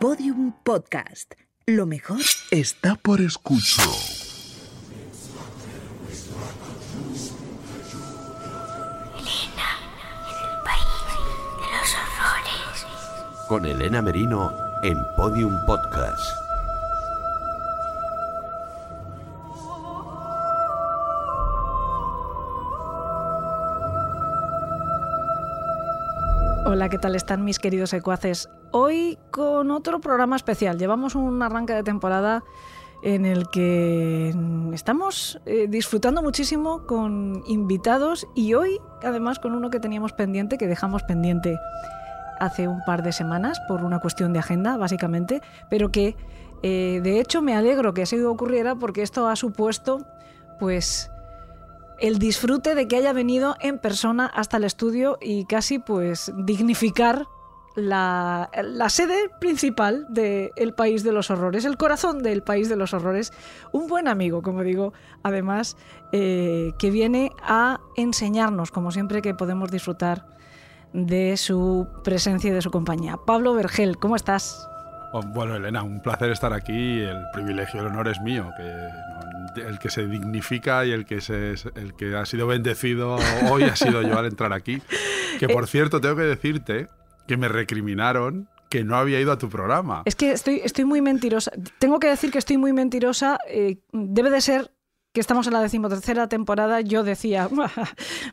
Podium Podcast. Lo mejor está por escucho. Elena, el país de los horrores. Con Elena Merino en Podium Podcast. Hola, ¿qué tal están mis queridos secuaces? Hoy con otro programa especial. Llevamos un arranque de temporada en el que estamos eh, disfrutando muchísimo con invitados y hoy además con uno que teníamos pendiente, que dejamos pendiente hace un par de semanas por una cuestión de agenda, básicamente, pero que eh, de hecho me alegro que así ocurriera porque esto ha supuesto pues el disfrute de que haya venido en persona hasta el estudio y casi pues dignificar la, la sede principal del País de los Horrores, el corazón del País de los Horrores. Un buen amigo, como digo, además, eh, que viene a enseñarnos, como siempre, que podemos disfrutar de su presencia y de su compañía. Pablo Vergel, ¿cómo estás? Oh, Bueno, Elena, un placer estar aquí. El privilegio, el honor es mío. Que el que se dignifica y el que, se, el que ha sido bendecido hoy ha sido yo al entrar aquí. Que por cierto, tengo que decirte que me recriminaron que no había ido a tu programa. Es que estoy, estoy muy mentirosa. Tengo que decir que estoy muy mentirosa. Eh, debe de ser que estamos en la decimotercera temporada. Yo decía,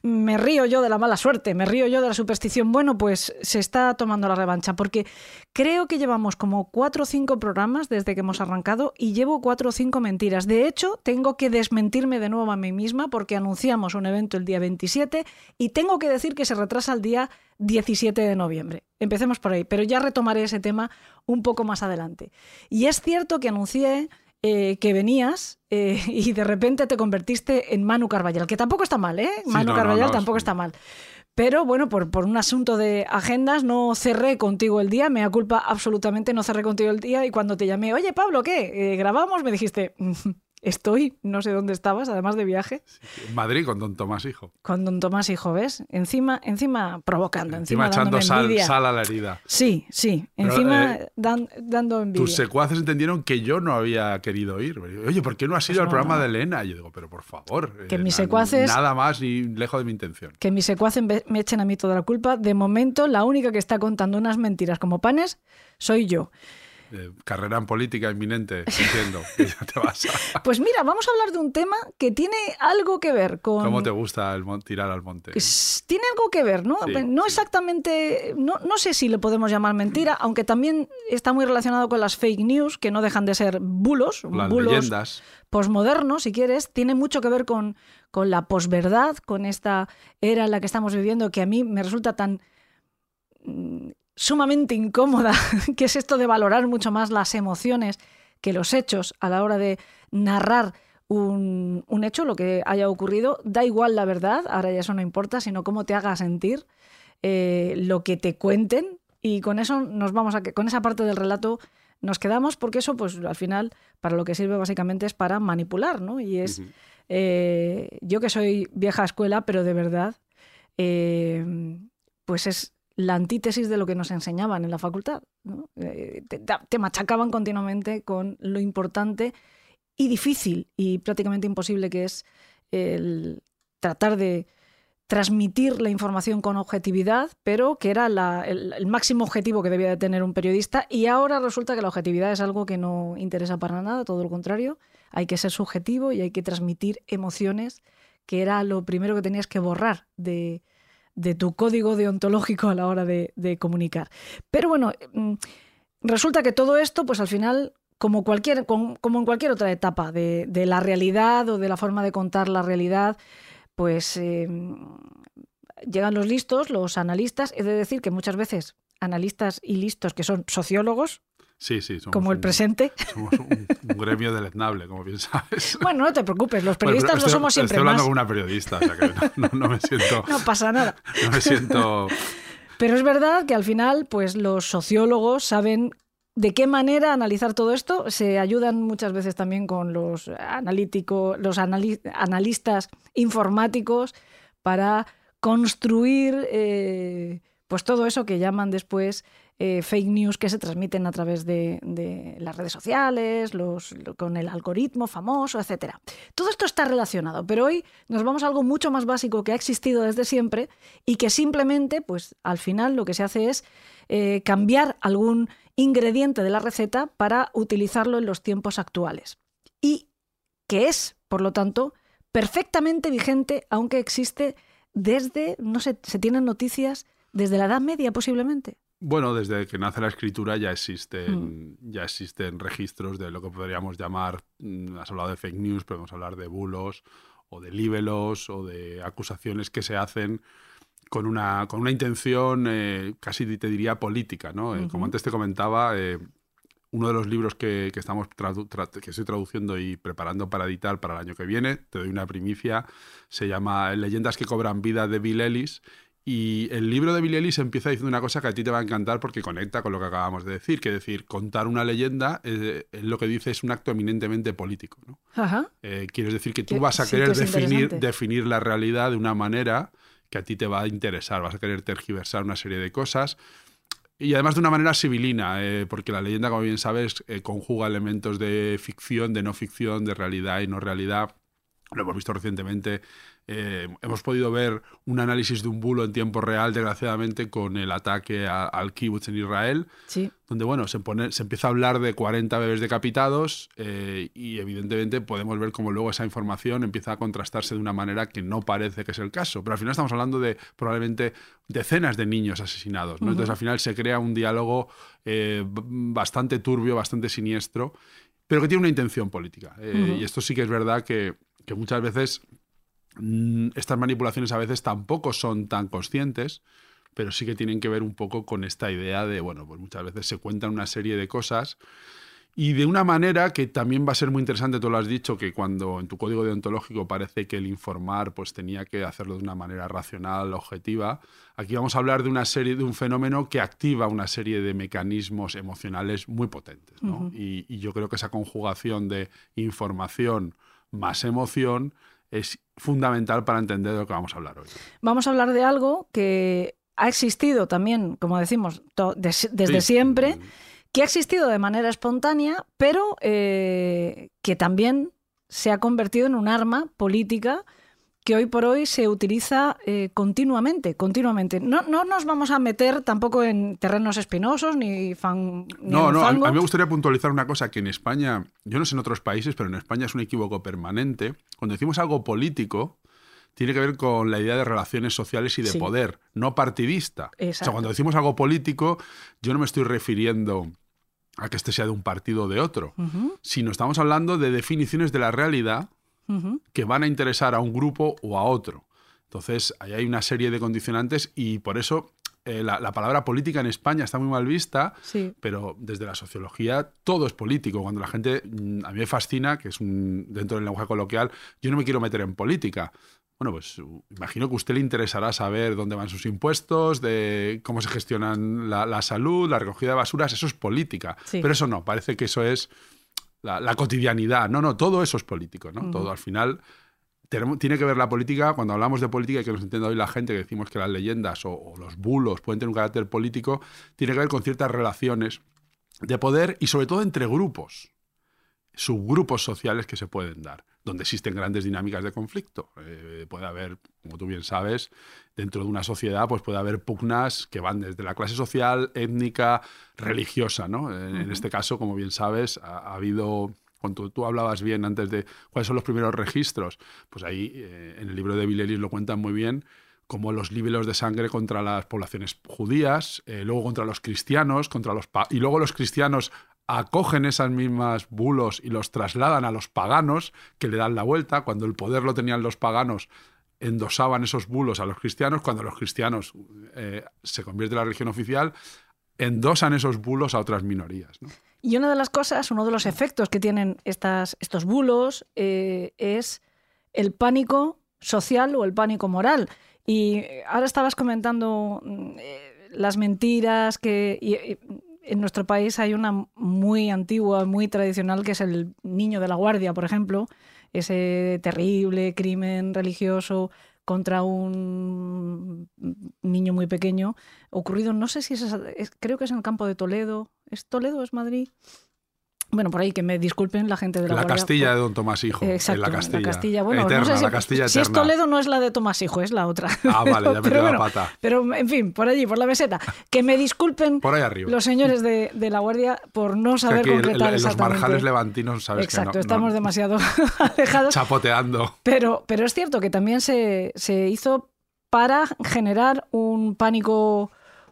me río yo de la mala suerte, me río yo de la superstición. Bueno, pues se está tomando la revancha, porque creo que llevamos como cuatro o cinco programas desde que hemos arrancado y llevo cuatro o cinco mentiras. De hecho, tengo que desmentirme de nuevo a mí misma porque anunciamos un evento el día 27 y tengo que decir que se retrasa el día 17 de noviembre. Empecemos por ahí, pero ya retomaré ese tema un poco más adelante. Y es cierto que anuncié eh, que venías eh, y de repente te convertiste en Manu Carballal, que tampoco está mal, ¿eh? Manu no, Carballal no, tampoco está mal. Pero bueno, por, por un asunto de agendas no cerré contigo el día, me da culpa absolutamente, no cerré contigo el día y cuando te llamé, oye Pablo, ¿qué? Eh, ¿Grabamos? Me dijiste, estoy, no sé dónde estabas, además de viaje, En Madrid con don Tomás Hijo. con don Tomás Hijo, ¿ves? Encima, encima provocando, encima, Encima echando sal, a la herida. Sí, sí, Pero, encima eh, dan- dando envidia. Tus secuaces entendieron que yo no había querido ir. Oye, ¿por qué no has ido Pues al no, programa no. de Elena? Y yo digo, pero por favor. Que eh, mis secuaces- Nada más ni lejos de mi intención. que mis secuaces me echen a mí toda la culpa. De momento, la única que está contando unas mentiras como panes soy yo. Eh, carrera en política inminente, entiendo. que ya te vas a- Pues mira, vamos a hablar de un tema que tiene algo que ver con... ¿Cómo te gusta el tirar al monte? Tiene algo que ver, ¿no? Sí, no sí. exactamente, no, no sé si le podemos llamar mentira, aunque también está muy relacionado con las fake news, que no dejan de ser bulos, Las bulos leyendas. posmodernos, si quieres, tiene mucho que ver con, con la posverdad, con esta era en la que estamos viviendo, que a mí me resulta tan sumamente incómoda, que es esto de valorar mucho más las emociones que los hechos a la hora de narrar un, un hecho, lo que haya ocurrido. Da igual la verdad, ahora ya eso no importa, sino cómo te haga sentir eh, lo que te cuenten. Y con eso nos vamos a que con esa parte del relato nos quedamos porque eso, pues al final, para lo que sirve básicamente es para manipular, ¿no? Y es eh, yo que soy vieja escuela, pero de verdad, eh, pues es la antítesis de lo que nos enseñaban en la facultad. Eh, te, machacaban continuamente con lo importante y difícil y prácticamente imposible que es el tratar de transmitir la información con objetividad, pero que era el, el máximo objetivo que debía de tener un periodista y ahora resulta que la objetividad es algo que no interesa para nada, todo lo contrario, hay que ser subjetivo y hay que transmitir emociones, que era lo primero que tenías que borrar de, de tu código deontológico a la hora de, comunicar. Pero bueno, mm, resulta que todo esto, pues al final, como, cualquier, com- como en cualquier otra etapa de, de la realidad o de la forma de contar la realidad, pues eh, llegan los listos, los analistas. He de decir que muchas veces analistas y listos que son sociólogos, Sí, sí. somos como el un- presente. Somos un, un gremio deleznable, como bien sabes. Bueno, no te preocupes, los Bueno, periodistas pero no estoy- somos siempre Estoy hablando más. con una periodista, o sea que no, no- no me siento... No pasa nada. No me siento... Pero es verdad que al final, pues los sociólogos saben de qué manera analizar todo esto. Se ayudan muchas veces también con los analíticos, los anali- analistas informáticos para construir eh, pues todo eso que llaman después eh, fake news que se transmiten a través de, las redes sociales, con el algoritmo famoso, etc. Todo esto está relacionado, pero hoy nos vamos a algo mucho más básico que ha existido desde siempre y que simplemente, pues al final lo que se hace es eh, cambiar algún ingrediente de la receta para utilizarlo en los tiempos actuales. Y que es, por lo tanto, perfectamente vigente, aunque existe desde, no sé, se tienen noticias desde la Edad Media posiblemente. Bueno, desde que nace la escritura ya existen, ya existen registros de lo que podríamos llamar, mm, has hablado de fake news, podemos hablar de bulos o de líbelos o de acusaciones que se hacen con una, con una intención eh, casi te diría política. ¿no? Eh, Como antes te comentaba, eh, uno de los libros que, que estamos que estoy traduciendo y preparando para editar para el año que viene, te doy una primicia, se llama Leyendas que cobran vida de Bill Ellis. Y el libro de Bill Ellis empieza diciendo una cosa que a ti te va a encantar porque conecta con lo que acabamos de decir, que es decir, contar una leyenda, eh, él lo que dice es un acto eminentemente político. ¿no? Ajá. Eh, quieres decir que tú Que vas a querer que es definir, definir la realidad de una manera que a ti te va a interesar, vas a querer tergiversar una serie de cosas. Y además de una manera civilina, eh, porque la leyenda, como bien sabes, eh, conjuga elementos de ficción, de no ficción, de realidad y no realidad. Lo hemos visto recientemente. eh, hemos podido ver un análisis de un bulo en tiempo real, desgraciadamente, con el ataque a- al kibbutz en Israel Sí. donde bueno, se, pone, se empieza a hablar de 40 bebés decapitados eh, y evidentemente podemos ver cómo luego esa información empieza a contrastarse de una manera que no parece que es el caso. Pero al final estamos hablando de probablemente decenas de niños asesinados. ¿no? Entonces al final se crea un diálogo eh, bastante turbio, bastante siniestro, pero que tiene una intención política. Y esto sí que es verdad que, que muchas veces mm, estas manipulaciones a veces tampoco son tan conscientes, pero sí que tienen que ver un poco con esta idea de, bueno, pues muchas veces se cuentan una serie de cosas y de una manera que también va a ser muy interesante, tú lo has dicho, que cuando en tu código deontológico parece que el informar pues tenía que hacerlo de una manera racional, objetiva, aquí vamos a hablar de una serie, de un fenómeno que activa una serie de mecanismos emocionales muy potentes. ¿no? y, y yo creo que esa conjugación de información más emoción es fundamental para entender de lo que vamos a hablar hoy. Vamos a hablar de algo que ha existido también, como decimos, des- desde Sí. siempre, que ha existido de manera espontánea, pero eh, que también se ha convertido en un arma política que hoy por hoy se utiliza eh, continuamente, continuamente. No, no nos vamos a meter tampoco en terrenos espinosos ni, fan, ni No, no, a, fango. a mí me gustaría puntualizar una cosa que en España, yo no sé en otros países, pero en España es un equívoco permanente. Cuando decimos algo político, tiene que ver con la idea de relaciones sociales y de Sí. poder, no partidista. O sea, Exacto. cuando decimos algo político, yo no me estoy refiriendo a que este sea de un partido o de otro, Ujú, sino estamos hablando de definiciones de la realidad que van a interesar a un grupo o a otro. Entonces, ahí hay una serie de condicionantes y por eso eh, la, la palabra política en España está muy mal vista, Sí. pero desde la sociología todo es político. Cuando la gente, mm, a mí me fascina, que es un, dentro del lenguaje coloquial, yo no me quiero meter en política. Bueno, pues imagino que a usted le interesará saber dónde van sus impuestos, de cómo se gestionan la, la salud, la recogida de basuras, eso es política. Sí. Pero eso no, parece que eso es la, la cotidianidad. No, no, todo eso es político, ¿no? Todo al final tenemos- tiene que ver la política, cuando hablamos de política y que nos entienda hoy la gente, que decimos que las leyendas o, o los bulos pueden tener un carácter político, tiene que ver con ciertas relaciones de poder y sobre todo entre grupos, subgrupos sociales que se pueden dar, donde existen grandes dinámicas de conflicto. Eh, puede haber, como tú bien sabes, dentro de una sociedad, pues puede haber pugnas que van desde la clase social, étnica, religiosa, ¿no? En, en este caso, como bien sabes, ha, ha habido cuando tú hablabas bien antes de cuáles son los primeros registros, pues ahí eh, en el libro de Vilelis lo cuentan muy bien, como los líbelos de sangre contra las poblaciones judías, eh, luego contra los cristianos, contra los y luego los cristianos acogen esas mismas bulos y los trasladan a los paganos, que le dan la vuelta. Cuando el poder lo tenían los paganos, endosaban esos bulos a los cristianos. Cuando los cristianos eh, se convierte en la religión oficial, endosan esos bulos a otras minorías. ¿no? Y una de las cosas, uno de los efectos que tienen estas, estos bulos eh, es el pánico social o el pánico moral. Y ahora estabas comentando mm, eh, las mentiras que en nuestro país hay una muy antigua, muy tradicional, que es el niño de la guardia, por ejemplo, ese terrible crimen religioso contra un niño muy pequeño, ocurrido, no sé si es, creo que es en el campo de Toledo. ¿Es Toledo o es Madrid? Bueno, por ahí que me disculpen la gente de la, La Guardia Castilla por- de Don Tomás Hijo. en Exacto, la Castilla. Bueno, eterna, no sé si, la Castilla si es. Toledo no es la de Tomás Hijo, es la otra. Ah, vale, ya me pero, la bueno, pata. pero, en fin, por allí, por la meseta. Que me disculpen Por ahí arriba. los señores de, de la Guardia por no Que saber aquí en- en, concretar los exactamente. marjales levantinos, sabes Exacto, que no, estamos no- demasiado alejados. chapoteando. Pero, pero es cierto que también se, se hizo para generar un pánico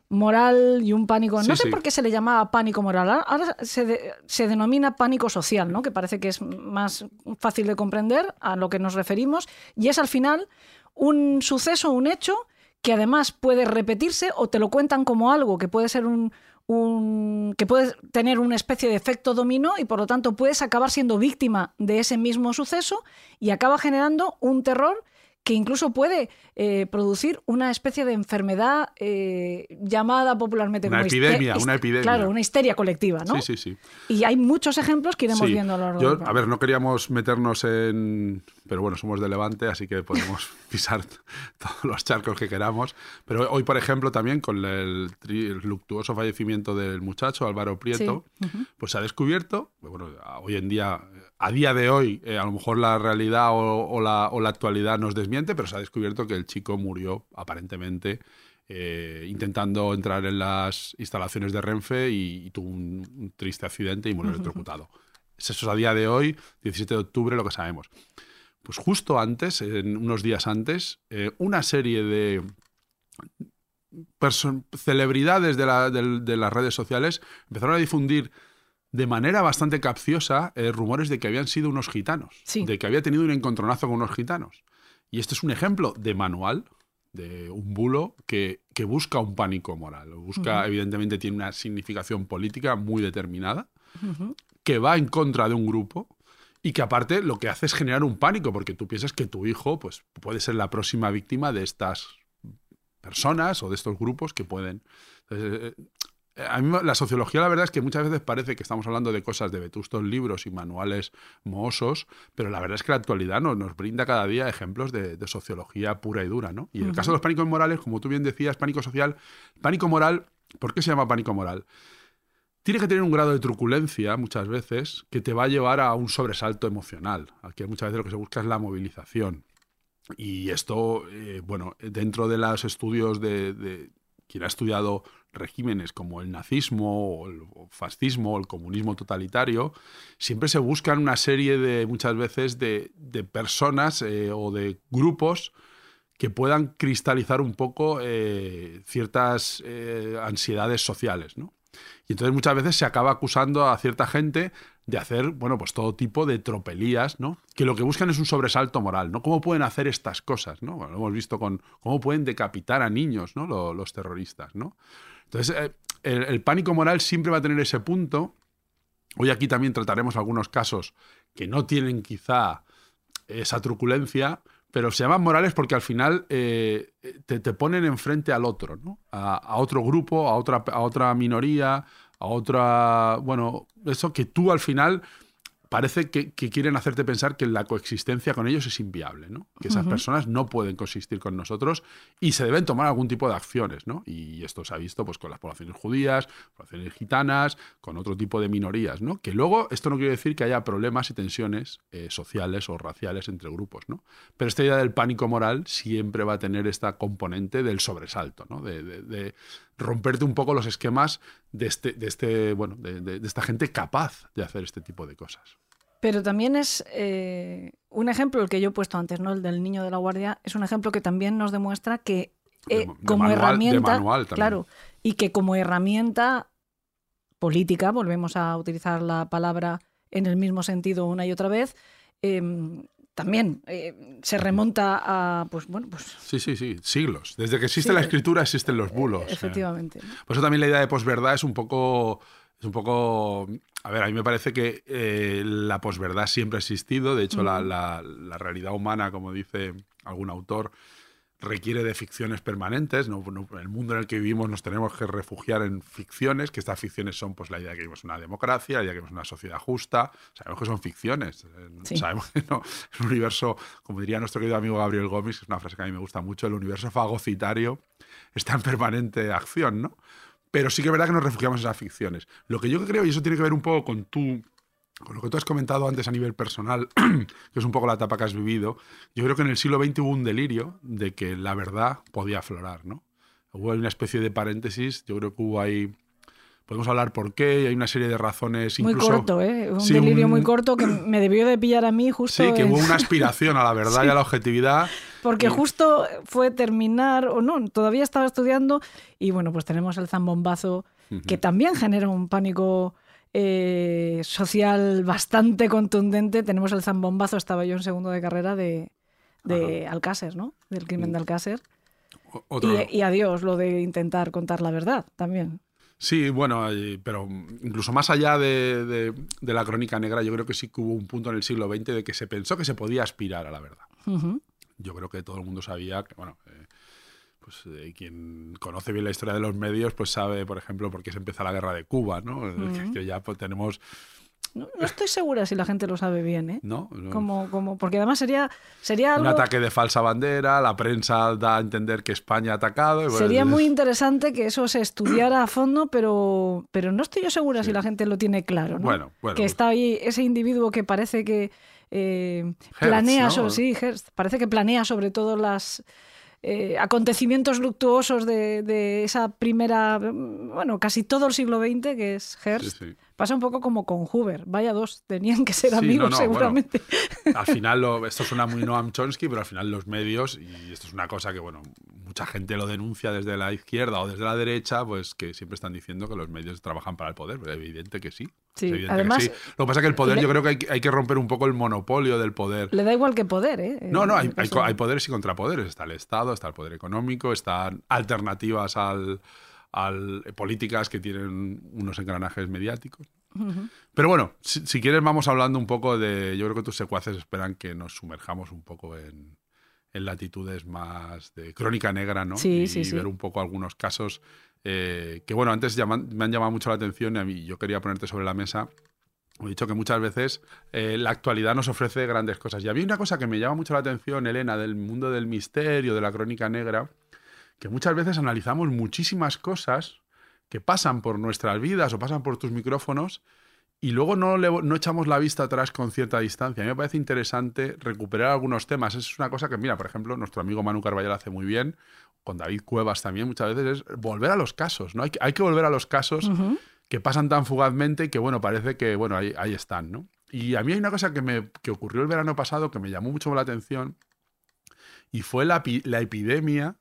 moral y un pánico. Sí, no sé sí. por qué se le llamaba pánico moral. Ahora- Ahora se, de- se denomina pánico social, ¿no? que parece que es más fácil de comprender a lo que nos referimos. Y es al final un suceso, un hecho que además puede repetirse o te lo cuentan como algo que puede ser un, un- que puede tener una especie de efecto dominó y por lo tanto puedes acabar siendo víctima de ese mismo suceso y acaba generando un terror que incluso puede eh, producir una especie de enfermedad eh, llamada popularmente Una como epidemia, una epidemia. Claro, una histeria colectiva, ¿no? Sí, sí, sí. Y hay muchos ejemplos que iremos Sí, viendo a lo largo yo- del a ver, no queríamos meternos en. Pero bueno, somos de Levante, así que podemos pisar todos los charcos que queramos. Pero hoy, por ejemplo, también con el, el luctuoso fallecimiento del muchacho Álvaro Prieto, pues se ha descubierto, bueno, hoy en día, a día de hoy, eh, a lo mejor la realidad o, o la, o la actualidad nos desmiente, pero se ha descubierto que el chico murió aparentemente. eh, intentando entrar en las instalaciones de Renfe y, y tuvo un, un triste accidente y murió electrocutado. Eso es a día de hoy, 17 de octubre, lo que sabemos. Pues justo antes, en unos días antes, eh, una serie de celebridades de, la- del- de las redes sociales empezaron a difundir de manera bastante capciosa eh, rumores de que habían sido unos gitanos, Sí. de que había tenido un encontronazo con unos gitanos. Y este es un ejemplo de manual, de un bulo que, que busca un pánico moral. Busca, evidentemente, tiene una significación política muy determinada, que va en contra de un grupo y que aparte lo que hace es generar un pánico, porque tú piensas que tu hijo pues, puede ser la próxima víctima de estas personas o de estos grupos que pueden. Entonces, eh, eh, a mí la sociología la verdad es que muchas veces parece que estamos hablando de cosas de vetustos libros y manuales mohosos, pero la verdad es que la actualidad nos, nos brinda cada día ejemplos de, de sociología pura y dura. ¿no? Y en el caso de los pánicos morales, como tú bien decías, pánico social, pánico moral, ¿por qué se llama pánico moral? Tiene que tener un grado de truculencia muchas veces que te va a llevar a un sobresalto emocional. Aquí muchas veces lo que se busca es la movilización. Y esto, eh, bueno, dentro de los estudios de, de quien ha estudiado regímenes como el nazismo el fascismo el comunismo totalitario, siempre se buscan una serie de, muchas veces, de, personas eh, o de grupos que puedan cristalizar un poco eh, ciertas eh, ansiedades sociales, ¿no? Y entonces muchas veces se acaba acusando a cierta gente de hacer, bueno, pues todo tipo de tropelías, ¿no? Que lo que buscan es un sobresalto moral, ¿no? ¿Cómo pueden hacer estas cosas, ¿no? Lo hemos visto con cómo pueden decapitar a niños, ¿no? Lo- los terroristas, ¿no? Entonces, eh, el, pánico moral siempre va a tener ese punto. Hoy aquí también trataremos algunos casos que no tienen quizá esa truculencia, pero se llaman morales porque al final eh, te, te ponen enfrente al otro, ¿no? A, a otro grupo, a otra, a otra minoría, a otra. Bueno, eso que tú al final parece que, que quieren hacerte pensar que la coexistencia con ellos es inviable, ¿no? Que esas personas no pueden coexistir con nosotros y se deben tomar algún tipo de acciones, ¿no? Y esto se ha visto pues, con las poblaciones judías, poblaciones gitanas, con otro tipo de minorías, ¿no? Que luego esto no quiere decir que haya problemas y tensiones eh, sociales o raciales entre grupos, ¿no? Pero esta idea del pánico moral siempre va a tener esta componente del sobresalto, ¿no? De, de- de romperte un poco los esquemas de este, de este bueno, de- de- de esta gente capaz de hacer este tipo de cosas. Pero también es eh, un ejemplo, el que yo he puesto antes, ¿no? El del niño de la guardia, es un ejemplo que también nos demuestra que eh, de como manual- de herramienta. manual también. claro. Y que como herramienta política, volvemos a utilizar la palabra en el mismo sentido una y otra vez, em, también eh, se remonta a. Pues bueno, pues. Sí, sí, sí, siglos. Desde que existe Sí. la escritura existen los bulos. eh. Efectivamente. ¿no? Por eso también la idea de posverdad es un poco. Es un poco. A ver, a mí me parece que eh, la posverdad siempre ha existido. De hecho, la, la- la realidad humana, como dice algún autor, requiere de ficciones permanentes. No, no- en el mundo en el que vivimos nos tenemos que refugiar en ficciones, que estas ficciones son pues la idea de que vivimos una democracia, la idea de que vivimos una sociedad justa. Sabemos que son ficciones. Sí. Sabemos que no. Es un universo, como diría nuestro querido amigo Gabriel Gómez, que es una frase que a mí me gusta mucho, el universo fagocitario está en permanente acción, ¿no? Pero sí que es verdad que nos refugiamos en esas ficciones. Lo que yo creo, y eso tiene que ver un poco con tu con lo que tú has comentado antes a nivel personal, que es un poco la etapa que has vivido, yo creo que en el siglo XX hubo un delirio de que la verdad podía aflorar, ¿no? Hubo una especie de paréntesis, yo creo que hubo ahí, podemos hablar por qué, y hay una serie de razones Muy incluso... corto, ¿eh? Un Sí, delirio un- muy corto que me debió de pillar a mí justo. Sí, que en- hubo una aspiración a la verdad y a la objetividad. Porque y- justo fue terminar, o no, todavía estaba estudiando, y bueno, pues tenemos el zambombazo, que también genera un pánico eh, social bastante contundente. Tenemos el zambombazo, estaba yo en segundo de carrera de, de Alcácer, ¿no? Del crimen de Alcácer. otro- Y, y adiós, lo de intentar contar la verdad también. Sí, bueno, eh, pero incluso más allá de, de- de la crónica negra, yo creo que sí que hubo un punto en el siglo XX de que se pensó que se podía aspirar a la verdad. Yo creo que todo el mundo sabía que, bueno, eh, pues eh, quien conoce bien la historia de los medios, pues sabe, por ejemplo, por qué se empieza la guerra de Cuba, ¿no? Que- Que, ya pues, tenemos, No, no estoy segura si la gente lo sabe bien, ¿eh? ¿no? No- Como, como, porque además sería, sería Un algo... ataque de falsa bandera, la prensa da a entender que España ha atacado. y bueno, Sería es- muy interesante que eso se estudiara a fondo, pero, pero no estoy yo segura si la gente lo tiene claro. ¿no? Bueno, bueno, que pues- está ahí ese individuo que parece que eh, Hertz, planea, ¿no? so- sí, Hertz, parece que planea sobre todos los acontecimientos luctuosos de, de esa primera, mm, bueno, casi todo el siglo XX, que es Hearst. Sí, sí. Pasa un poco como con Hoover. Vaya dos, tenían que ser Sí, amigos no, seguramente. Al final, lo- esto suena muy Noam Chomsky, pero al final los medios, y esto es una cosa que, bueno, mucha gente lo denuncia desde la izquierda o desde la derecha, pues que siempre están diciendo que los medios trabajan para el poder. Pero evidente que sí. Sí, Es que además- sí. Lo que pasa es que el poder, le- yo creo que hay, que- hay que romper un poco el monopolio del poder. Le da igual que poder, ¿eh? No, no, hay, el hay, hay poderes y contrapoderes. Está el Estado, está el poder económico, están alternativas al, al- políticas que tienen unos engranajes mediáticos. Pero bueno, si, si quieres vamos hablando un poco de... Yo creo que tus secuaces esperan que nos sumerjamos un poco en, en latitudes más de crónica negra, ¿no? Sí, y sí, sí. ver un poco algunos casos eh, que, bueno, antes llaman- me han llamado mucho la atención y a mí yo quería ponerte sobre la mesa. He dicho que muchas veces eh, la actualidad nos ofrece grandes cosas. Y había una cosa que me llama mucho la atención, Elena, del mundo del misterio, de la crónica negra, que muchas veces analizamos muchísimas cosas que pasan por nuestras vidas o pasan por tus micrófonos y luego no, le- no echamos la vista atrás con cierta distancia. A mí me parece interesante recuperar algunos temas. Es una cosa que, mira, por ejemplo, nuestro amigo Manu Carballal hace muy bien, con David Cuevas también muchas veces, es volver a los casos. ¿no? Hay, que, hay que volver a los casos que pasan tan fugazmente que, bueno, parece que, bueno, ahí, ahí están, ¿no? Y a mí hay una cosa que, me, que ocurrió el verano pasado que me llamó mucho la atención y fue la, la epidemia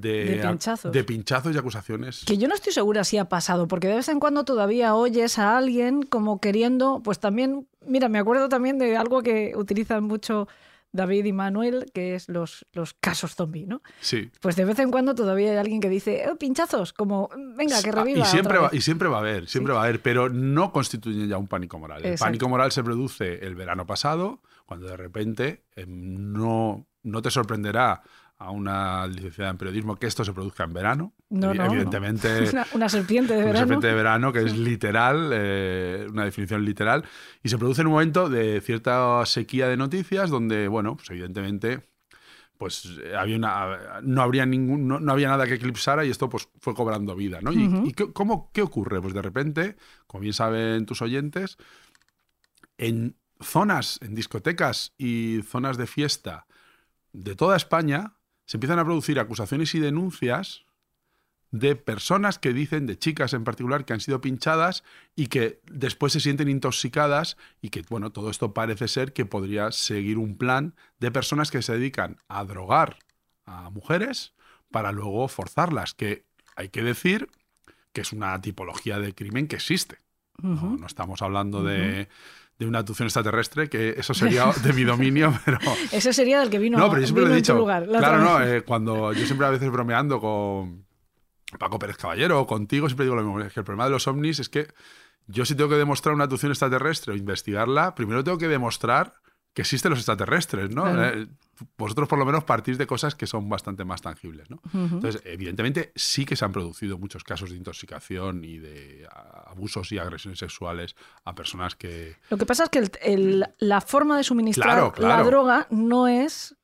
de, De pinchazos. de pinchazos y acusaciones. Que yo no estoy segura si ha pasado, porque de vez en cuando todavía oyes a alguien como queriendo, pues también, mira, me acuerdo también de algo que utilizan mucho David y Manuel, que es los, los casos zombie, ¿no? Sí. Pues de vez en cuando todavía hay alguien que dice, "Eh, pinchazos, como, venga, que Ah, reviva. y, siempre otra va, vez". y siempre va a haber, siempre va a haber, pero no constituyen ya un pánico moral. El pánico moral se produce el verano pasado, cuando de repente eh, no, no te sorprenderá a una licenciada en periodismo que esto se produzca en verano. No, no, no. Evidentemente. Una, una serpiente de una verano. serpiente de verano, que es literal, eh, una definición literal, y se produce en un momento de cierta sequía de noticias donde, bueno, pues evidentemente pues eh, había una, no, habría ningún, no, no había nada que eclipsara y esto pues fue cobrando vida. ¿no? ¿Y, Ujú. y qué, cómo, qué ocurre? Pues de repente, como bien saben tus oyentes, en zonas, en discotecas y zonas de fiesta de toda España, se empiezan a producir acusaciones y denuncias de personas que dicen, de chicas en particular, que han sido pinchadas y que después se sienten intoxicadas y que, bueno, todo esto parece ser que podría seguir un plan de personas que se dedican a drogar a mujeres para luego forzarlas, que hay que decir que es una tipología de crimen que existe. No, estamos hablando de, de una abducción extraterrestre, que eso sería de mi dominio, pero... Ese sería del que vino, No, pero yo siempre lo he dicho. lugar. la Claro, no, eh, cuando yo siempre a veces bromeando con Paco Pérez Caballero o contigo, siempre digo lo mismo, es que el problema de los ovnis es que yo si tengo que demostrar una abducción extraterrestre o investigarla, primero tengo que demostrar que existen los extraterrestres, ¿no? Claro. Eh, vosotros por lo menos partís de cosas que son bastante más tangibles, ¿no? Entonces, evidentemente sí que se han producido muchos casos de intoxicación y de abusos y agresiones sexuales a personas que... Lo que pasa es que el- el- la forma de suministrar Claro, la droga no es,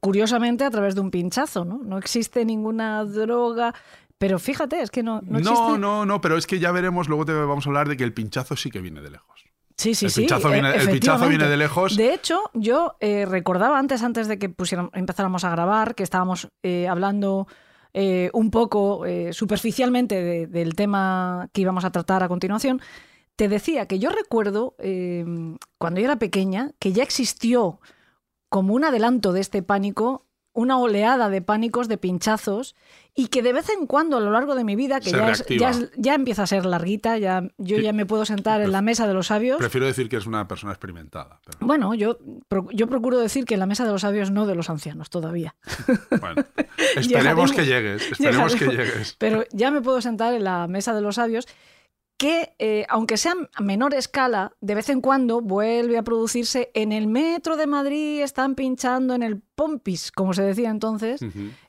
curiosamente, a través de un pinchazo, ¿no? No existe ninguna droga. Pero fíjate, es que no, no No, no, no, pero es que ya veremos, luego te vamos a hablar de que el pinchazo sí que viene de lejos. Sí, sí, el sí. viene- el efectivamente. viene de lejos. De hecho, yo eh, recordaba antes, antes de que empezáramos a grabar, que estábamos eh, hablando eh, un poco superficialmente de- del tema que íbamos a tratar a continuación. Te decía que yo recuerdo, cuando yo era pequeña, que ya existió como un adelanto de este pánico, una oleada de pánicos, de pinchazos, y que de vez en cuando a lo largo de mi vida, que ya, es- ya, es- ya empieza a ser larguita, ya, yo Sí. ya me puedo sentar en la mesa de los sabios. Prefiero decir que es una persona experimentada. pero Bueno, yo, yo procuro decir que en la mesa de los sabios no de los ancianos todavía. bueno, esperemos Llegaremos. que llegues. Esperemos que llegues. Pero ya me puedo sentar en la mesa de los sabios que, eh, aunque sea a menor escala, de vez en cuando vuelve a producirse en el metro de Madrid, están pinchando en el Pompis, como se decía entonces,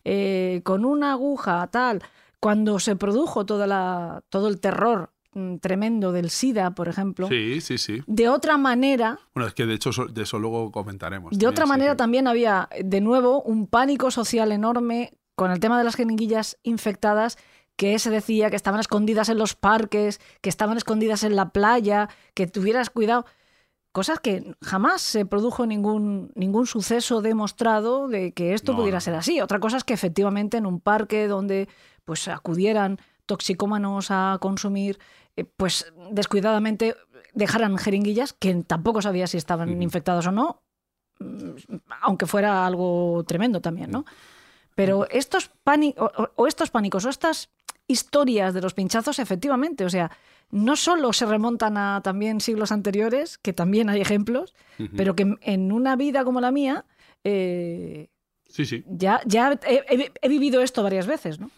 eh, con una aguja tal. Cuando se produjo toda la, todo el terror mm, tremendo del SIDA, por ejemplo, Sí, sí, sí. de otra manera, Bueno, es que de hecho de eso luego comentaremos. De también, otra manera también había, de nuevo, un pánico social enorme con el tema de las jeringuillas infectadas que se decía que estaban escondidas en los parques, que estaban escondidas en la playa, que tuvieras cuidado. Cosas que jamás se produjo ningún, ningún suceso demostrado de que esto No, pudiera ser así. Otra cosa es que efectivamente en un parque donde pues acudieran toxicómanos a consumir, eh, pues descuidadamente dejaran jeringuillas que tampoco sabía si estaban Ujú. infectados o no, mm, aunque fuera algo tremendo también, ¿no? Pero estos, o- o estos pánicos o estas historias de los pinchazos, efectivamente, o sea, no solo se remontan a también siglos anteriores, que también hay ejemplos, pero que en- una vida como la mía, eh, Sí, sí. ya, ya he, he- he vivido esto varias veces, ¿no?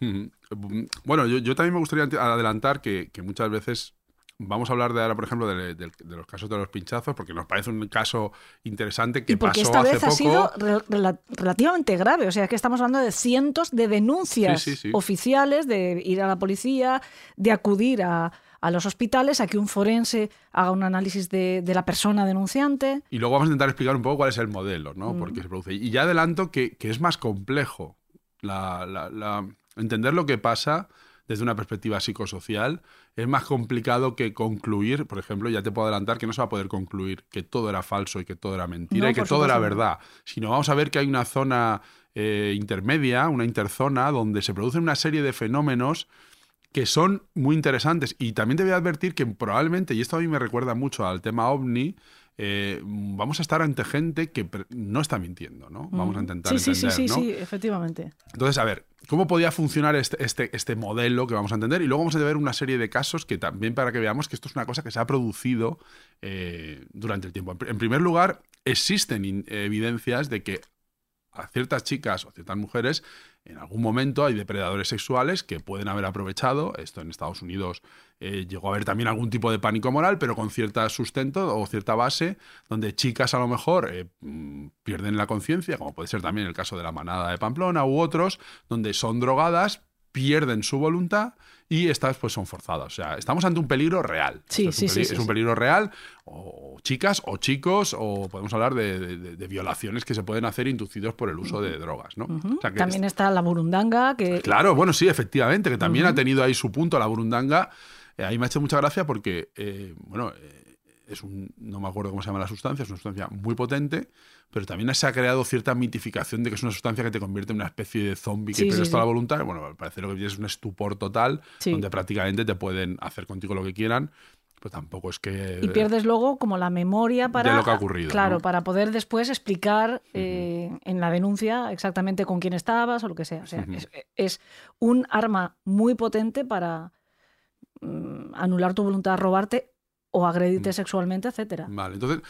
Bueno, yo, yo también me gustaría adelantar que, que muchas veces vamos a hablar de ahora, por ejemplo, de, de- de los casos de los pinchazos, porque nos parece un caso interesante que Y porque pasó esta hace vez poco. ha sido re- rela- relativamente grave. O sea, que estamos hablando de cientos de denuncias Sí, sí, sí. oficiales, de ir a la policía, de acudir a, a los hospitales, a que un forense haga un análisis de, de la persona denunciante. Y luego vamos a intentar explicar un poco cuál es el modelo, ¿no? Mm. Por qué se produce. Y ya adelanto que, que es más complejo la- la- la- entender lo que pasa desde una perspectiva psicosocial. Es más complicado que concluir, por ejemplo, ya te puedo adelantar que no se va a poder concluir que todo era falso y que todo era mentira No, y que todo era verdad, sino vamos a ver que hay una zona eh, intermedia, una interzona, donde se producen una serie de fenómenos que son muy interesantes. Y también te voy a advertir que probablemente, y esto a mí me recuerda mucho al tema ovni, eh, vamos a estar ante gente que no está mintiendo, ¿no? Vamos a intentar sí, sí, entender, sí, sí, ¿no? sí, efectivamente. Entonces, a ver, ¿cómo podía funcionar este, este, este modelo que vamos a entender? Y luego vamos a ver una serie de casos que también para que veamos que esto es una cosa que se ha producido eh, durante el tiempo. En, pr- en primer lugar, existen evidencias de que a ciertas chicas o ciertas mujeres en algún momento hay depredadores sexuales que pueden haber aprovechado. Esto en Estados Unidos eh, llegó a haber también algún tipo de pánico moral, pero con cierto sustento o cierta base, donde chicas a lo mejor eh, mm, pierden la conciencia, como puede ser también el caso de la manada de Pamplona u otros, donde son drogadas, pierden su voluntad y estas pues son forzadas. O sea, estamos ante un peligro real. Sí, Esto es sí, un sí, sí, Es un sí. peligro real, o chicas, o chicos, o podemos hablar de, de- de violaciones que se pueden hacer inducidos por el uso de drogas, ¿no? Ujú. O sea, que También está la burundanga, que Claro, bueno, sí, efectivamente, que también ha tenido ahí su punto la burundanga. Eh, ahí me ha hecho mucha gracia porque, eh, bueno, eh, es un, no me acuerdo cómo se llama la sustancia, es una sustancia muy potente, pero también se ha creado cierta mitificación de que es una sustancia que te convierte en una especie de zombie que Sí, pierdes sí, toda sí. la voluntad. Bueno, al parecer lo que tienes es un estupor total, donde prácticamente te pueden hacer contigo lo que quieran, pues tampoco es que... y pierdes luego como la memoria para lo que ha ocurrido, claro ¿no? para poder después explicar eh, en la denuncia exactamente con quién estabas o lo que sea o sea Ujú. es, es un arma muy potente para mm, anular tu voluntad robarte o agredirte Mm. sexualmente etcétera Vale, entonces,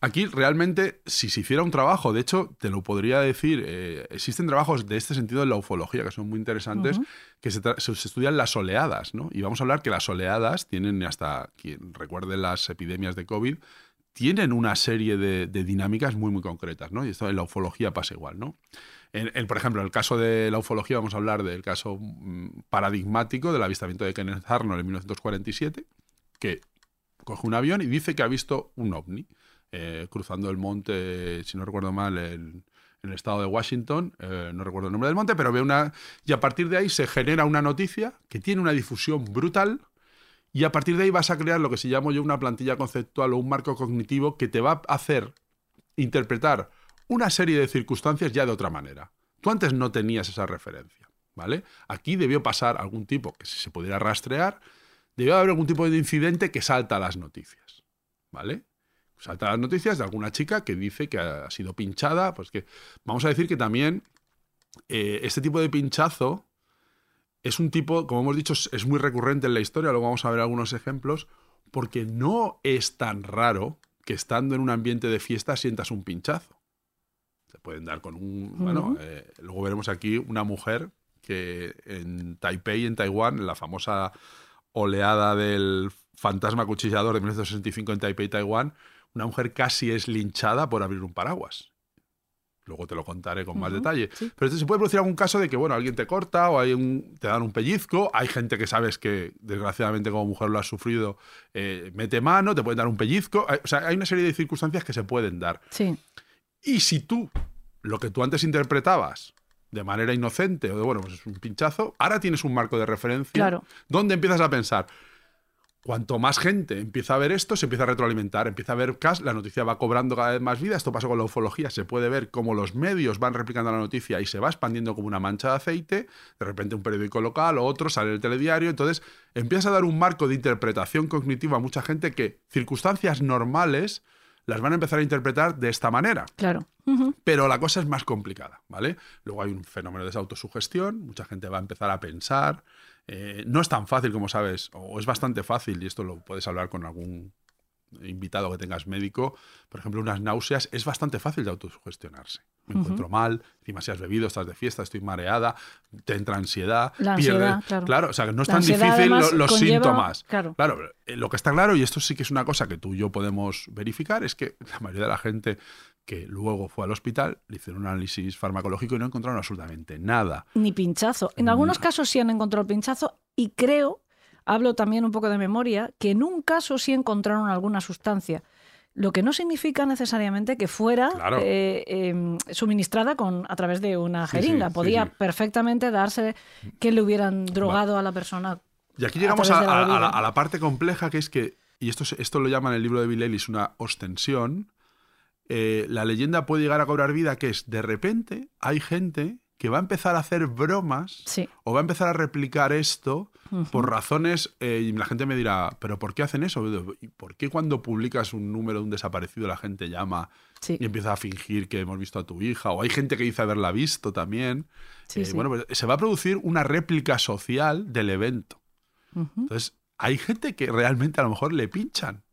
aquí realmente, si se hiciera un trabajo, de hecho, te lo podría decir, eh, existen trabajos de este sentido en la ufología que son muy interesantes, que se, estudian las oleadas, ¿no? Y vamos a hablar que las oleadas tienen, hasta quien recuerde las epidemias de COVID, tienen una serie de, de dinámicas muy, muy concretas, ¿no? Y esto en la ufología pasa igual, ¿no? En, en, por ejemplo, en el caso de la ufología vamos a hablar del caso mm, paradigmático del avistamiento de Kenneth Arnold en 1947, que coge un avión y dice que ha visto un ovni eh, cruzando el monte, si no recuerdo mal, en, el estado de Washington, eh, no recuerdo el nombre del monte, pero ve una... Y a partir de ahí se genera una noticia que tiene una difusión brutal y a partir de ahí vas a crear lo que se llama yo una plantilla conceptual o un marco cognitivo que te va a hacer interpretar una serie de circunstancias ya de otra manera. Tú antes no tenías esa referencia, ¿vale? Aquí debió pasar algún tipo que si se pudiera rastrear, debió haber algún tipo de incidente que salta a las noticias, ¿vale? Salta a las noticias de alguna chica que dice que ha sido pinchada, pues que vamos a decir que también eh, este tipo de pinchazo es un tipo, como hemos dicho, es muy recurrente en la historia, luego vamos a ver algunos ejemplos, porque no es tan raro que estando en un ambiente de fiesta sientas un pinchazo. Se pueden dar con un... Bueno, eh, luego veremos aquí una mujer que en Taipei, en Taiwán, en la famosa oleada del fantasma cuchillador de 1965 en Taipei, Taiwán, una mujer casi es linchada por abrir un paraguas. Luego te lo contaré con más detalle. sí. Pero esto se puede producir algún caso de que, bueno, alguien te corta o hay un, te dan un pellizco. Hay gente que sabes que, desgraciadamente, como mujer lo has sufrido, eh, mete mano, te pueden dar un pellizco. Hay- O sea, hay una serie de circunstancias que se pueden dar. Sí, Y si tú, lo que tú antes interpretabas de manera inocente o de, bueno, pues es un pinchazo, ahora tienes un marco de referencia Claro. donde empiezas a pensar, cuanto más gente empieza a ver esto, se empieza a retroalimentar, empieza a ver cas, la noticia va cobrando cada vez más vida, esto pasa con la ufología, se puede ver cómo los medios van replicando la noticia y se va expandiendo como una mancha de aceite, de repente un periódico local o otro sale el telediario, entonces empieza a dar un marco de interpretación cognitiva a mucha gente que circunstancias normales las van a empezar a interpretar de esta manera. claro. Pero la cosa es más complicada, ¿vale? Luego hay un fenómeno de esa autosugestión, mucha gente va a empezar a pensar. eh, no es tan fácil como sabes, o es bastante fácil, y esto lo puedes hablar con algún invitado que tengas médico, por ejemplo, unas náuseas, es bastante fácil de autosugestionarse. Me encuentro mal, encima si has bebido, estás de fiesta, estoy mareada, te entra ansiedad, La pierdes- ansiedad, claro. o sea, que no es La tan difícil lo- los conlleva- síntomas. claro. Claro, eh, lo que está claro, y esto sí que es una cosa que tú y yo podemos verificar, es que la mayoría de la gente que luego fue al hospital le hicieron un análisis farmacológico y no encontraron absolutamente nada. Ni pinchazo. En algunos casos sí han encontrado pinchazo y creo, hablo también un poco de memoria, que en un caso sí encontraron alguna sustancia. Lo que no significa necesariamente que fuera Claro. eh, eh, suministrada con, a través de una Sí, jeringa. sí, Podía sí. perfectamente darse que le hubieran drogado a la persona. Y aquí llegamos a, la a- a la, bebida. a la parte compleja que es que, y esto, esto lo llaman en el libro de Bill Ellis una ostensión, eh, la leyenda puede llegar a cobrar vida, que es de repente hay gente que va a empezar a hacer bromas Sí. o va a empezar a replicar esto por razones, eh, y la gente me dirá, pero ¿por qué hacen eso? ¿Y por qué cuando publicas un número de un desaparecido la gente llama Sí. y empieza a fingir que hemos visto a tu hija? O hay gente que dice haberla visto también. Sí, Eh. Bueno, pues se va a producir una réplica social del evento. Entonces, hay gente que realmente a lo mejor le pinchan.